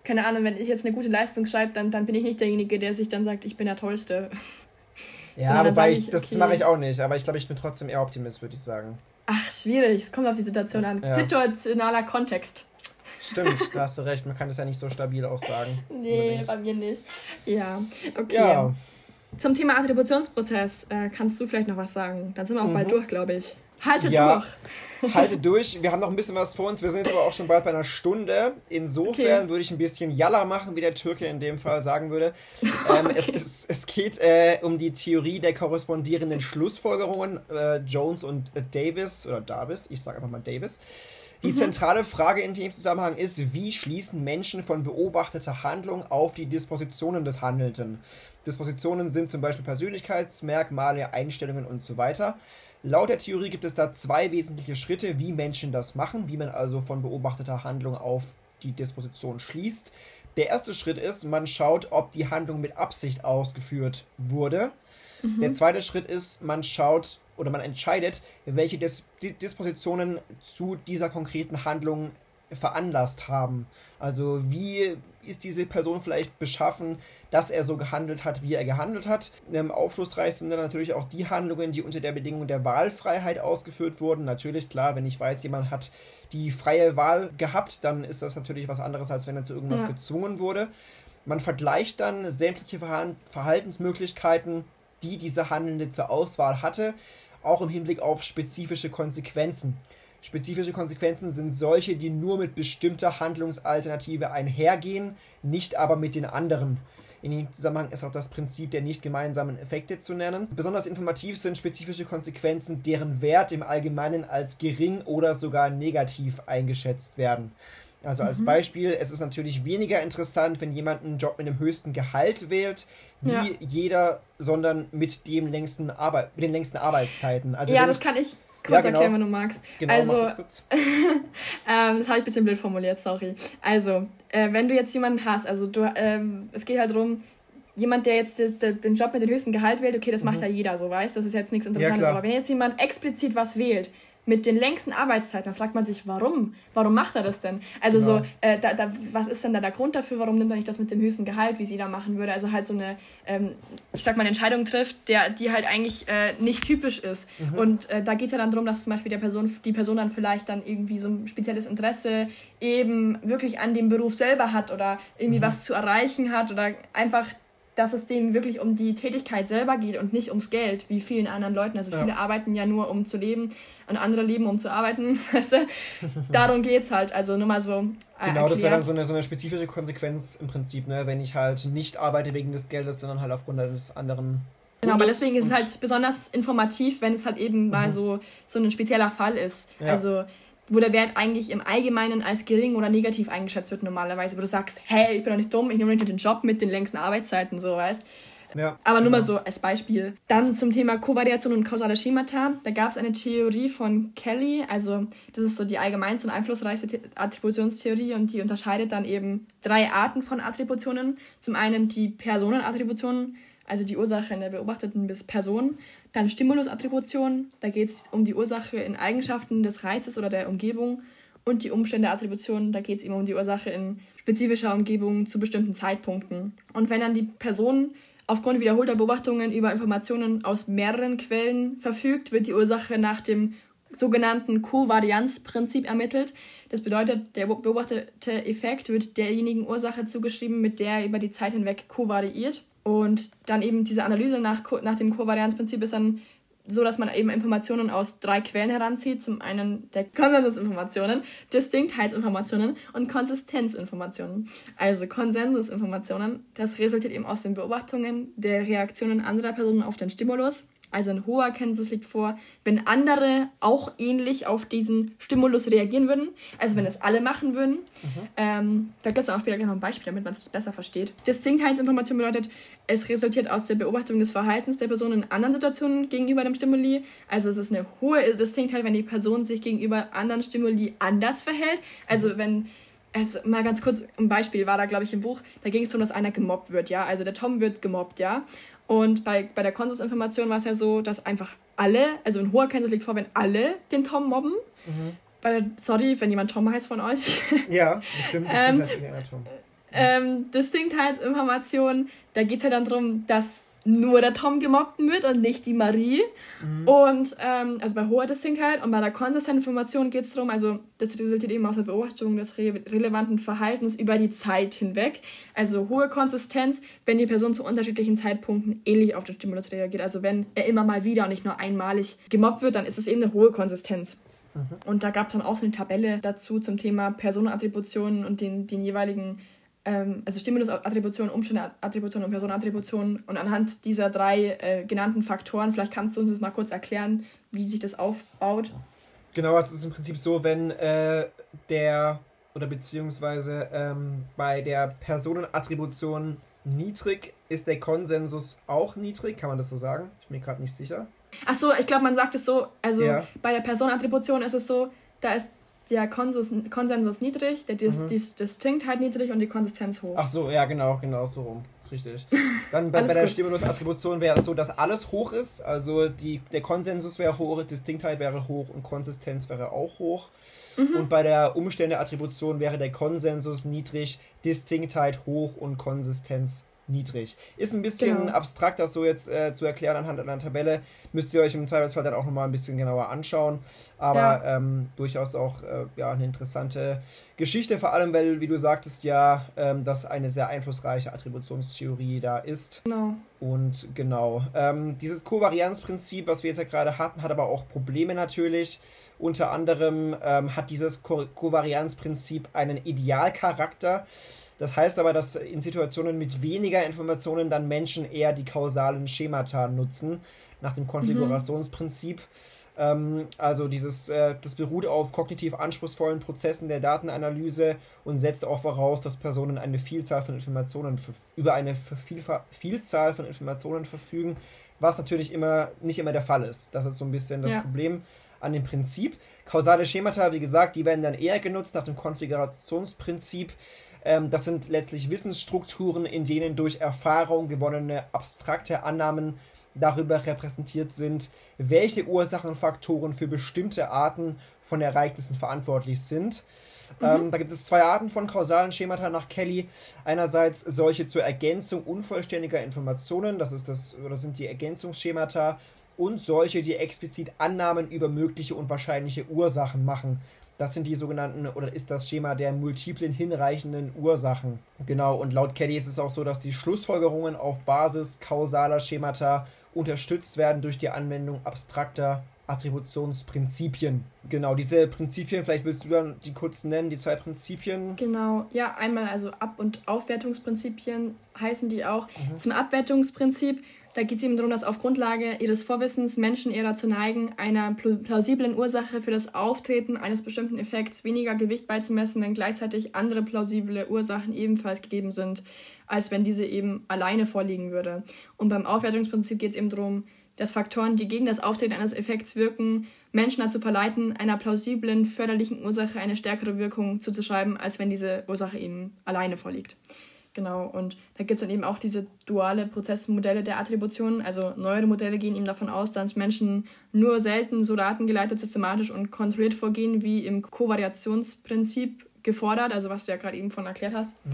keine Ahnung, wenn ich jetzt eine gute Leistung schreibe, dann, dann bin ich nicht derjenige, der sich dann sagt, ich bin der Tollste. Ja, wobei ich, das okay. mache ich auch nicht, aber ich glaube, ich bin trotzdem eher Optimist, würde ich sagen. Ach, schwierig, es kommt auf die Situation an. Ja. Situationaler Kontext. Stimmt, da hast du recht. Man kann das ja nicht so stabil auch sagen. Nee, unbedingt. bei mir nicht. Ja, okay. Ja. Zum Thema Attributionsprozess äh, kannst du vielleicht noch was sagen? Dann sind wir auch mhm. bald durch, glaube ich. Halte ja, durch. halte durch. Wir haben noch ein bisschen was vor uns. Wir sind jetzt aber auch schon bald bei einer Stunde. Insofern okay. würde ich ein bisschen Jalla machen, wie der Türke in dem Fall sagen würde. Ähm, okay. es, es, es, geht äh, um die Theorie der korrespondierenden Schlussfolgerungen. Äh, Jones und äh, Davis, oder Davis, ich sage einfach mal Davis. Die mhm. zentrale Frage in dem Zusammenhang ist, wie schließen Menschen von beobachteter Handlung auf die Dispositionen des Handelnden? Dispositionen sind zum Beispiel Persönlichkeitsmerkmale, Einstellungen und so weiter. Laut der Theorie gibt es da zwei wesentliche Schritte, wie Menschen das machen, wie man also von beobachteter Handlung auf die Disposition schließt. Der erste Schritt ist, man schaut, ob die Handlung mit Absicht ausgeführt wurde. Mhm. Der zweite Schritt ist, man schaut, oder man entscheidet, welche Dis Dispositionen zu dieser konkreten Handlung veranlasst haben. Also wie ist diese Person vielleicht beschaffen, dass er so gehandelt hat, wie er gehandelt hat. Ähm, aufschlussreich sind dann natürlich auch die Handlungen, die unter der Bedingung der Wahlfreiheit ausgeführt wurden. Natürlich, klar, wenn ich weiß, jemand hat die freie Wahl gehabt, dann ist das natürlich was anderes, als wenn er zu irgendwas ja. gezwungen wurde. Man vergleicht dann sämtliche Verhaltensmöglichkeiten, die dieser Handelnde zur Auswahl hatte auch im Hinblick auf spezifische Konsequenzen. Spezifische Konsequenzen sind solche, die nur mit bestimmter Handlungsalternative einhergehen, nicht aber mit den anderen. In dem Zusammenhang ist auch das Prinzip der nicht gemeinsamen Effekte zu nennen. Besonders informativ sind spezifische Konsequenzen, deren Wert im Allgemeinen als gering oder sogar negativ eingeschätzt werden. Also als mhm. Beispiel, es ist natürlich weniger interessant, wenn jemand einen Job mit dem höchsten Gehalt wählt, wie ja. jeder, sondern mit dem längsten Arbeit, mit den längsten Arbeitszeiten. Also ja, das kann ich kurz ja, genau. erklären, wenn du magst. Genau, also, das, kurz. ähm, das habe ich ein bisschen blöd formuliert, sorry. Also, äh, wenn du jetzt jemanden hast, also du, ähm, es geht halt darum, jemand, der jetzt den Job mit dem höchsten Gehalt wählt, okay, das mhm. macht ja jeder so, weißt Das ist jetzt nichts Interessantes. Ja, aber wenn jetzt jemand explizit was wählt, mit den längsten Arbeitszeiten, da fragt man sich, warum? Warum macht er das denn? Also genau. so, äh, da, da, was ist denn da der Grund dafür? Warum nimmt er nicht das mit dem höchsten Gehalt, wie sie da machen würde? Also halt so eine, ähm, ich sag mal, eine Entscheidung trifft, der, die halt eigentlich äh, nicht typisch ist. Mhm. Und äh, da geht es ja dann darum, dass zum Beispiel der Person, die Person dann vielleicht dann irgendwie so ein spezielles Interesse eben wirklich an dem Beruf selber hat oder irgendwie mhm. was zu erreichen hat oder einfach dass es denen wirklich um die Tätigkeit selber geht und nicht ums Geld, wie vielen anderen Leuten. Also viele ja. arbeiten ja nur, um zu leben und andere leben, um zu arbeiten. Weißt du? Darum geht es halt. Also nur mal so. Äh, genau, erklärt. das wäre dann so eine, so eine spezifische Konsequenz im Prinzip, ne? wenn ich halt nicht arbeite wegen des Geldes, sondern halt aufgrund eines anderen Genau, aber deswegen ist es halt besonders informativ, wenn es halt eben mhm. mal so, so ein spezieller Fall ist. Ja. Also wo der Wert eigentlich im Allgemeinen als gering oder negativ eingeschätzt wird normalerweise, wo du sagst, hey, ich bin doch nicht dumm, ich nehme nicht den Job mit den längsten Arbeitszeiten, so weißt. Ja, Aber nur genau. mal so als Beispiel. Dann zum Thema Kovariation und kausale Schemata. Da gab es eine Theorie von Kelly, also das ist so die allgemeinste und einflussreichste Attributionstheorie und die unterscheidet dann eben drei Arten von Attributionen. Zum einen die Personenattributionen, also die Ursache in der beobachteten Person. Dann Stimulusattribution, da geht es um die Ursache in Eigenschaften des Reizes oder der Umgebung. Und die Umständeattribution, da geht es eben um die Ursache in spezifischer Umgebung zu bestimmten Zeitpunkten. Und wenn dann die Person aufgrund wiederholter Beobachtungen über Informationen aus mehreren Quellen verfügt, wird die Ursache nach dem sogenannten Kovarianzprinzip ermittelt. Das bedeutet, der beobachtete Effekt wird derjenigen Ursache zugeschrieben, mit der er über die Zeit hinweg kovariiert. Und dann eben diese Analyse nach, nach dem Kovarianzprinzip ist dann so, dass man eben Informationen aus drei Quellen heranzieht. Zum einen der Konsensusinformationen, Distinktheitsinformationen und Konsistenzinformationen. Also Konsensusinformationen, das resultiert eben aus den Beobachtungen der Reaktionen anderer Personen auf den Stimulus also ein hoher Erkenntnis liegt vor, wenn andere auch ähnlich auf diesen Stimulus reagieren würden, also wenn es alle machen würden. Mhm. Ähm, da gibt es auch später noch ein Beispiel, damit man es besser versteht. Distinktheitsinformation bedeutet, es resultiert aus der Beobachtung des Verhaltens der Person in anderen Situationen gegenüber dem Stimuli. Also es ist eine hohe Distinktheit, wenn die Person sich gegenüber anderen Stimuli anders verhält. Also mhm. wenn es mal ganz kurz ein Beispiel war da, glaube ich, im Buch, da ging es darum, dass einer gemobbt wird, ja. Also der Tom wird gemobbt, ja. Und bei, bei der Konsusinformation war es ja so, dass einfach alle, also ein hoher Konsens liegt vor, wenn alle den Tom mobben. Mhm. Bei der, sorry, wenn jemand Tom heißt von euch. Ja, bestimmt, bestimmt ähm, heißt Tom. Ähm, Distinktheitsinformation, da geht es ja dann darum, dass nur der Tom gemobbt wird und nicht die Marie. Mhm. Und ähm, also bei hoher Distinktheit und bei der Konsistentinformation geht es darum, also das resultiert eben aus der Beobachtung des re relevanten Verhaltens über die Zeit hinweg. Also hohe Konsistenz, wenn die Person zu unterschiedlichen Zeitpunkten ähnlich auf den Stimulus reagiert. Also wenn er immer mal wieder und nicht nur einmalig gemobbt wird, dann ist es eben eine hohe Konsistenz. Mhm. Und da gab es dann auch so eine Tabelle dazu zum Thema Personenattributionen und den, den jeweiligen ähm, also Stimulusattribution, Umständeattribution und Personenattribution. Und anhand dieser drei äh, genannten Faktoren, vielleicht kannst du uns das mal kurz erklären, wie sich das aufbaut. Genau, es ist im Prinzip so, wenn äh, der oder beziehungsweise ähm, bei der Personenattribution niedrig ist der Konsensus auch niedrig, kann man das so sagen? Ich bin mir gerade nicht sicher. Ach so, ich glaube, man sagt es so, also ja. bei der Personenattribution ist es so, da ist der Konsus, Konsensus niedrig, der Dis, mhm. Dis, Distinktheit niedrig und die Konsistenz hoch. Ach so, ja, genau, genau so rum. Richtig. Dann bei, bei der Stimulusattribution wäre es so, dass alles hoch ist. Also die, der Konsensus wäre hoch, Distinktheit wäre hoch und Konsistenz wäre auch hoch. Mhm. Und bei der Umständeattribution wäre der Konsensus niedrig, Distinktheit hoch und Konsistenz niedrig. Ist ein bisschen genau. abstrakt, das so jetzt äh, zu erklären anhand einer Tabelle. Müsst ihr euch im Zweifelsfall dann auch nochmal ein bisschen genauer anschauen. Aber ja. ähm, durchaus auch äh, ja, eine interessante Geschichte, vor allem, weil, wie du sagtest, ja, ähm, das eine sehr einflussreiche Attributionstheorie da ist. Genau. Und genau. Ähm, dieses Kovarianzprinzip, was wir jetzt ja gerade hatten, hat aber auch Probleme natürlich. Unter anderem ähm, hat dieses Ko Kovarianzprinzip einen Idealcharakter. Das heißt aber, dass in Situationen mit weniger Informationen dann Menschen eher die kausalen Schemata nutzen, nach dem Konfigurationsprinzip. Mhm. Ähm, also dieses, äh, das beruht auf kognitiv anspruchsvollen Prozessen der Datenanalyse und setzt auch voraus, dass Personen eine Vielzahl von Informationen über eine Vielzahl von Informationen verfügen, was natürlich immer nicht immer der Fall ist. Das ist so ein bisschen das ja. Problem an dem Prinzip. Kausale Schemata, wie gesagt, die werden dann eher genutzt nach dem Konfigurationsprinzip. Ähm, das sind letztlich Wissensstrukturen, in denen durch Erfahrung gewonnene abstrakte Annahmen darüber repräsentiert sind, welche Ursachenfaktoren für bestimmte Arten von Ereignissen verantwortlich sind. Mhm. Ähm, da gibt es zwei Arten von kausalen Schemata nach Kelly. Einerseits solche zur Ergänzung unvollständiger Informationen, das ist das, oder sind die Ergänzungsschemata, und solche, die explizit Annahmen über mögliche und wahrscheinliche Ursachen machen. Das sind die sogenannten, oder ist das Schema der multiplen hinreichenden Ursachen. Genau, und laut Caddy ist es auch so, dass die Schlussfolgerungen auf Basis kausaler Schemata unterstützt werden durch die Anwendung abstrakter Attributionsprinzipien. Genau, diese Prinzipien, vielleicht willst du dann die kurz nennen, die zwei Prinzipien. Genau, ja, einmal also Ab- und Aufwertungsprinzipien heißen die auch. Mhm. Zum Abwertungsprinzip Da geht es eben darum, dass auf Grundlage ihres Vorwissens Menschen eher dazu neigen, einer plausiblen Ursache für das Auftreten eines bestimmten Effekts weniger Gewicht beizumessen, wenn gleichzeitig andere plausible Ursachen ebenfalls gegeben sind, als wenn diese eben alleine vorliegen würde. Und beim Aufwertungsprinzip geht es eben darum, dass Faktoren, die gegen das Auftreten eines Effekts wirken, Menschen dazu verleiten, einer plausiblen, förderlichen Ursache eine stärkere Wirkung zuzuschreiben, als wenn diese Ursache eben alleine vorliegt. Genau, und da gibt es dann eben auch diese duale Prozessmodelle der Attribution. Also neuere Modelle gehen eben davon aus, dass Menschen nur selten so datengeleitet, systematisch und kontrolliert vorgehen, wie im Kovariationsprinzip gefordert, also was du ja gerade eben von erklärt hast. Mhm.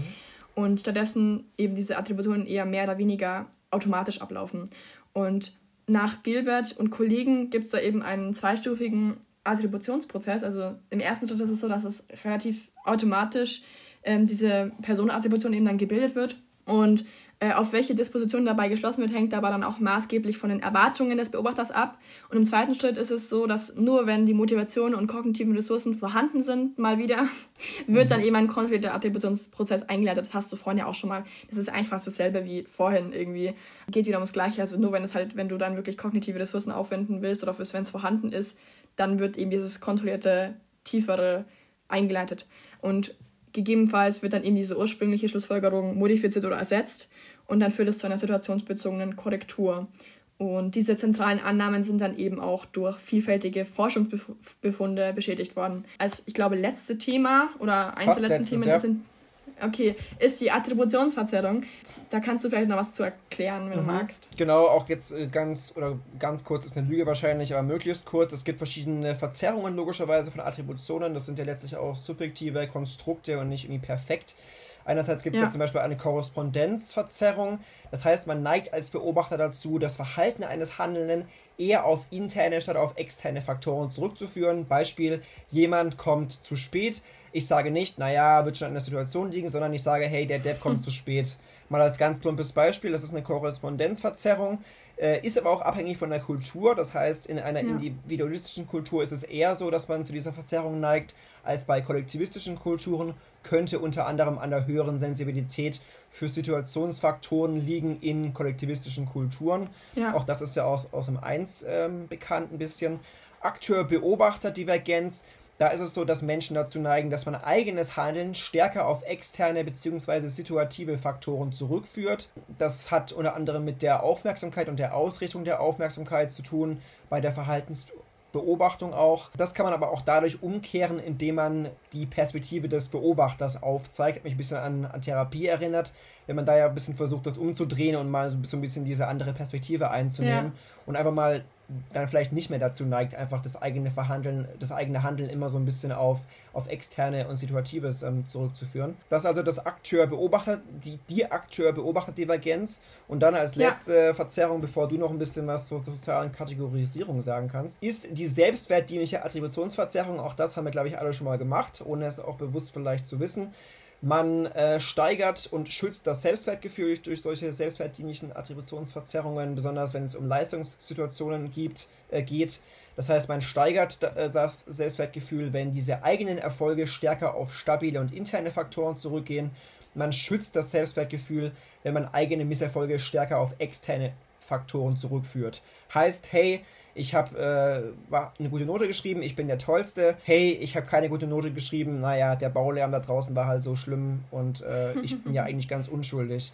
Und stattdessen eben diese Attributionen eher mehr oder weniger automatisch ablaufen. Und nach Gilbert und Kollegen gibt es da eben einen zweistufigen Attributionsprozess. Also im ersten Schritt ist es so, dass es relativ automatisch ähm, diese Personenattribution eben dann gebildet wird. Und äh, auf welche Disposition dabei geschlossen wird, hängt aber dann auch maßgeblich von den Erwartungen des Beobachters ab. Und im zweiten Schritt ist es so, dass nur wenn die Motivationen und kognitiven Ressourcen vorhanden sind, mal wieder, wird dann eben ein kontrollierter Attributionsprozess eingeleitet. Das hast du vorhin ja auch schon mal. Das ist eigentlich fast dasselbe wie vorhin irgendwie. Geht wieder ums Gleiche. Also nur wenn es halt, wenn du dann wirklich kognitive Ressourcen aufwenden willst oder wenn es vorhanden ist, dann wird eben dieses kontrollierte, tiefere eingeleitet. Und Gegebenenfalls wird dann eben diese ursprüngliche Schlussfolgerung modifiziert oder ersetzt und dann führt es zu einer situationsbezogenen Korrektur. Und diese zentralen Annahmen sind dann eben auch durch vielfältige Forschungsbefunde beschädigt worden. Als, ich glaube, letzte Thema oder eins der letzten Themen ja. sind Okay, ist die Attributionsverzerrung. Da kannst du vielleicht noch was zu erklären, wenn mhm. du magst. Genau, auch jetzt äh, ganz oder ganz kurz ist eine Lüge wahrscheinlich, aber möglichst kurz. Es gibt verschiedene Verzerrungen logischerweise von Attributionen. Das sind ja letztlich auch subjektive Konstrukte und nicht irgendwie perfekt. Einerseits gibt es ja. ja zum Beispiel eine Korrespondenzverzerrung. Das heißt, man neigt als Beobachter dazu, das Verhalten eines Handelnden eher auf interne statt auf externe Faktoren zurückzuführen. Beispiel, jemand kommt zu spät. Ich sage nicht, naja, wird schon in der Situation liegen, sondern ich sage, hey, der Depp kommt hm. zu spät. Mal als ganz plumpes Beispiel, das ist eine Korrespondenzverzerrung, äh, ist aber auch abhängig von der Kultur. Das heißt, in einer ja. individualistischen Kultur ist es eher so, dass man zu dieser Verzerrung neigt, als bei kollektivistischen Kulturen könnte unter anderem an der höheren Sensibilität für Situationsfaktoren liegen in kollektivistischen Kulturen. Ja. Auch das ist ja aus, aus dem 1 ähm, bekannt ein bisschen. Akteur-Beobachter-Divergenz da ist es so, dass Menschen dazu neigen, dass man eigenes Handeln stärker auf externe bzw. situative Faktoren zurückführt. Das hat unter anderem mit der Aufmerksamkeit und der Ausrichtung der Aufmerksamkeit zu tun, bei der Verhaltensbeobachtung auch. Das kann man aber auch dadurch umkehren, indem man die Perspektive des Beobachters aufzeigt. Hat mich ein bisschen an, an Therapie erinnert, wenn man da ja ein bisschen versucht, das umzudrehen und mal so ein bisschen diese andere Perspektive einzunehmen ja. und einfach mal dann vielleicht nicht mehr dazu neigt, einfach das eigene Verhandeln, das eigene Handeln immer so ein bisschen auf, auf externe und Situatives ähm, zurückzuführen. Das ist also das Akteur-Beobachter, die, die Akteur-Beobachter-Divergenz. Und dann als letzte ja. Verzerrung, bevor du noch ein bisschen was zur sozialen Kategorisierung sagen kannst, ist die selbstwertdienliche Attributionsverzerrung. Auch das haben wir, glaube ich, alle schon mal gemacht, ohne es auch bewusst vielleicht zu wissen. Man äh, steigert und schützt das Selbstwertgefühl durch solche selbstwertdienlichen Attributionsverzerrungen, besonders wenn es um Leistungssituationen gibt, äh, geht. Das heißt, man steigert äh, das Selbstwertgefühl, wenn diese eigenen Erfolge stärker auf stabile und interne Faktoren zurückgehen. Man schützt das Selbstwertgefühl, wenn man eigene Misserfolge stärker auf externe Faktoren zurückführt. Heißt, hey, ich habe äh, eine gute Note geschrieben, ich bin der Tollste. Hey, ich habe keine gute Note geschrieben, naja, der Baulärm da draußen war halt so schlimm und äh, ich bin ja eigentlich ganz unschuldig.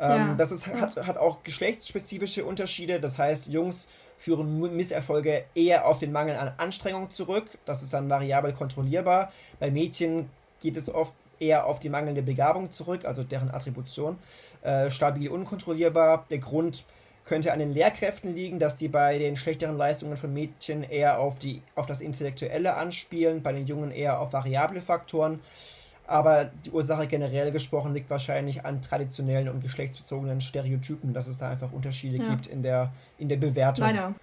Ähm, ja. Das ist, hat, hat auch geschlechtsspezifische Unterschiede, das heißt, Jungs führen Misserfolge eher auf den Mangel an Anstrengung zurück, das ist dann variabel kontrollierbar. Bei Mädchen geht es oft eher auf die mangelnde Begabung zurück, also deren Attribution. Äh, stabil unkontrollierbar. Der Grund könnte an den Lehrkräften liegen, dass die bei den schlechteren Leistungen von Mädchen eher auf, die, auf das Intellektuelle anspielen, bei den Jungen eher auf variable Faktoren. Aber die Ursache generell gesprochen liegt wahrscheinlich an traditionellen und geschlechtsbezogenen Stereotypen, dass es da einfach Unterschiede ja. gibt in der, in der Bewertung. Leider.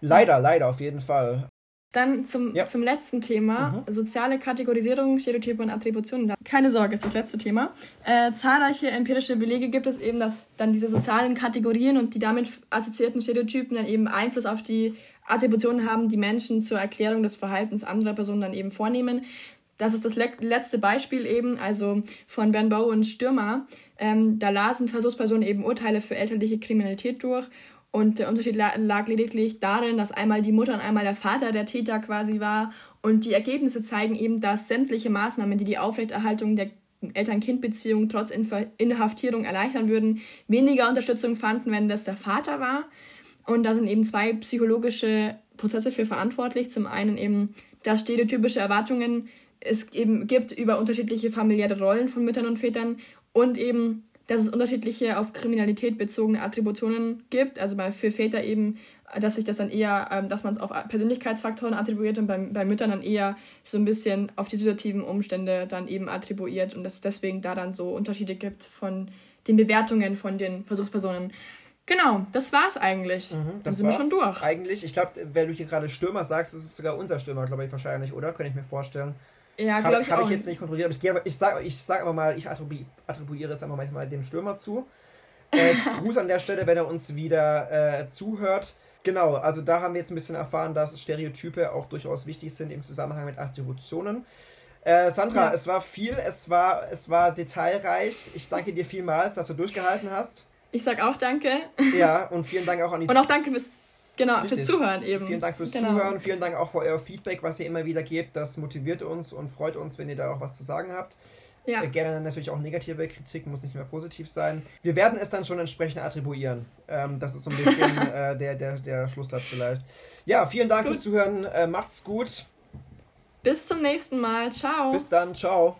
Leider, leider, auf jeden Fall. Dann zum, ja. zum letzten Thema, mhm. soziale Kategorisierung, Stereotype und Attributionen. Keine Sorge, ist das letzte Thema. Äh, zahlreiche empirische Belege gibt es eben, dass dann diese sozialen Kategorien und die damit assoziierten Stereotypen dann eben Einfluss auf die Attributionen haben, die Menschen zur Erklärung des Verhaltens anderer Personen dann eben vornehmen. Das ist das le letzte Beispiel eben, also von Ben Bow und Stürmer. Ähm, da lasen Versuchspersonen eben Urteile für elterliche Kriminalität durch. Und der Unterschied lag lediglich darin, dass einmal die Mutter und einmal der Vater der Täter quasi war. Und die Ergebnisse zeigen eben, dass sämtliche Maßnahmen, die die Aufrechterhaltung der Eltern-Kind-Beziehung trotz Inhaftierung erleichtern würden, weniger Unterstützung fanden, wenn das der Vater war. Und da sind eben zwei psychologische Prozesse für verantwortlich. Zum einen eben, dass stereotypische Erwartungen es eben gibt über unterschiedliche familiäre Rollen von Müttern und Vätern und eben, dass es unterschiedliche auf Kriminalität bezogene Attributionen gibt. Also bei, für Väter eben, dass sich das dann eher, ähm, dass man es auf Persönlichkeitsfaktoren attribuiert und bei, bei Müttern dann eher so ein bisschen auf die situativen Umstände dann eben attribuiert und dass es deswegen da dann so Unterschiede gibt von den Bewertungen von den Versuchspersonen. Genau, das war's eigentlich. Mhm, Dann sind wir schon durch. Eigentlich, ich glaube, wenn du hier gerade Stürmer sagst, das ist sogar unser Stürmer, glaube ich, wahrscheinlich, oder? Könnte ich mir vorstellen. Ja, glaube ich Habe ich jetzt nicht kontrolliert, aber ich, ich sage ich sag aber mal, ich attribu attribuiere es einfach manchmal dem Stürmer zu. Äh, Gruß an der Stelle, wenn er uns wieder äh, zuhört. Genau, also da haben wir jetzt ein bisschen erfahren, dass Stereotype auch durchaus wichtig sind im Zusammenhang mit Attributionen. Äh, Sandra, ja. es war viel, es war, es war detailreich. Ich danke dir vielmals, dass du durchgehalten hast. Ich sag auch danke. Ja, und vielen Dank auch an die Und auch danke fürs Genau, Richtig. fürs Zuhören eben. Vielen Dank fürs genau. Zuhören, vielen Dank auch für euer Feedback, was ihr immer wieder gebt. Das motiviert uns und freut uns, wenn ihr da auch was zu sagen habt. Ja. Äh, gerne natürlich auch negative Kritik, muss nicht mehr positiv sein. Wir werden es dann schon entsprechend attribuieren. Ähm, das ist so ein bisschen äh, der, der, der Schlusssatz vielleicht. Ja, vielen Dank gut. fürs Zuhören. Äh, macht's gut. Bis zum nächsten Mal. Ciao. Bis dann. Ciao.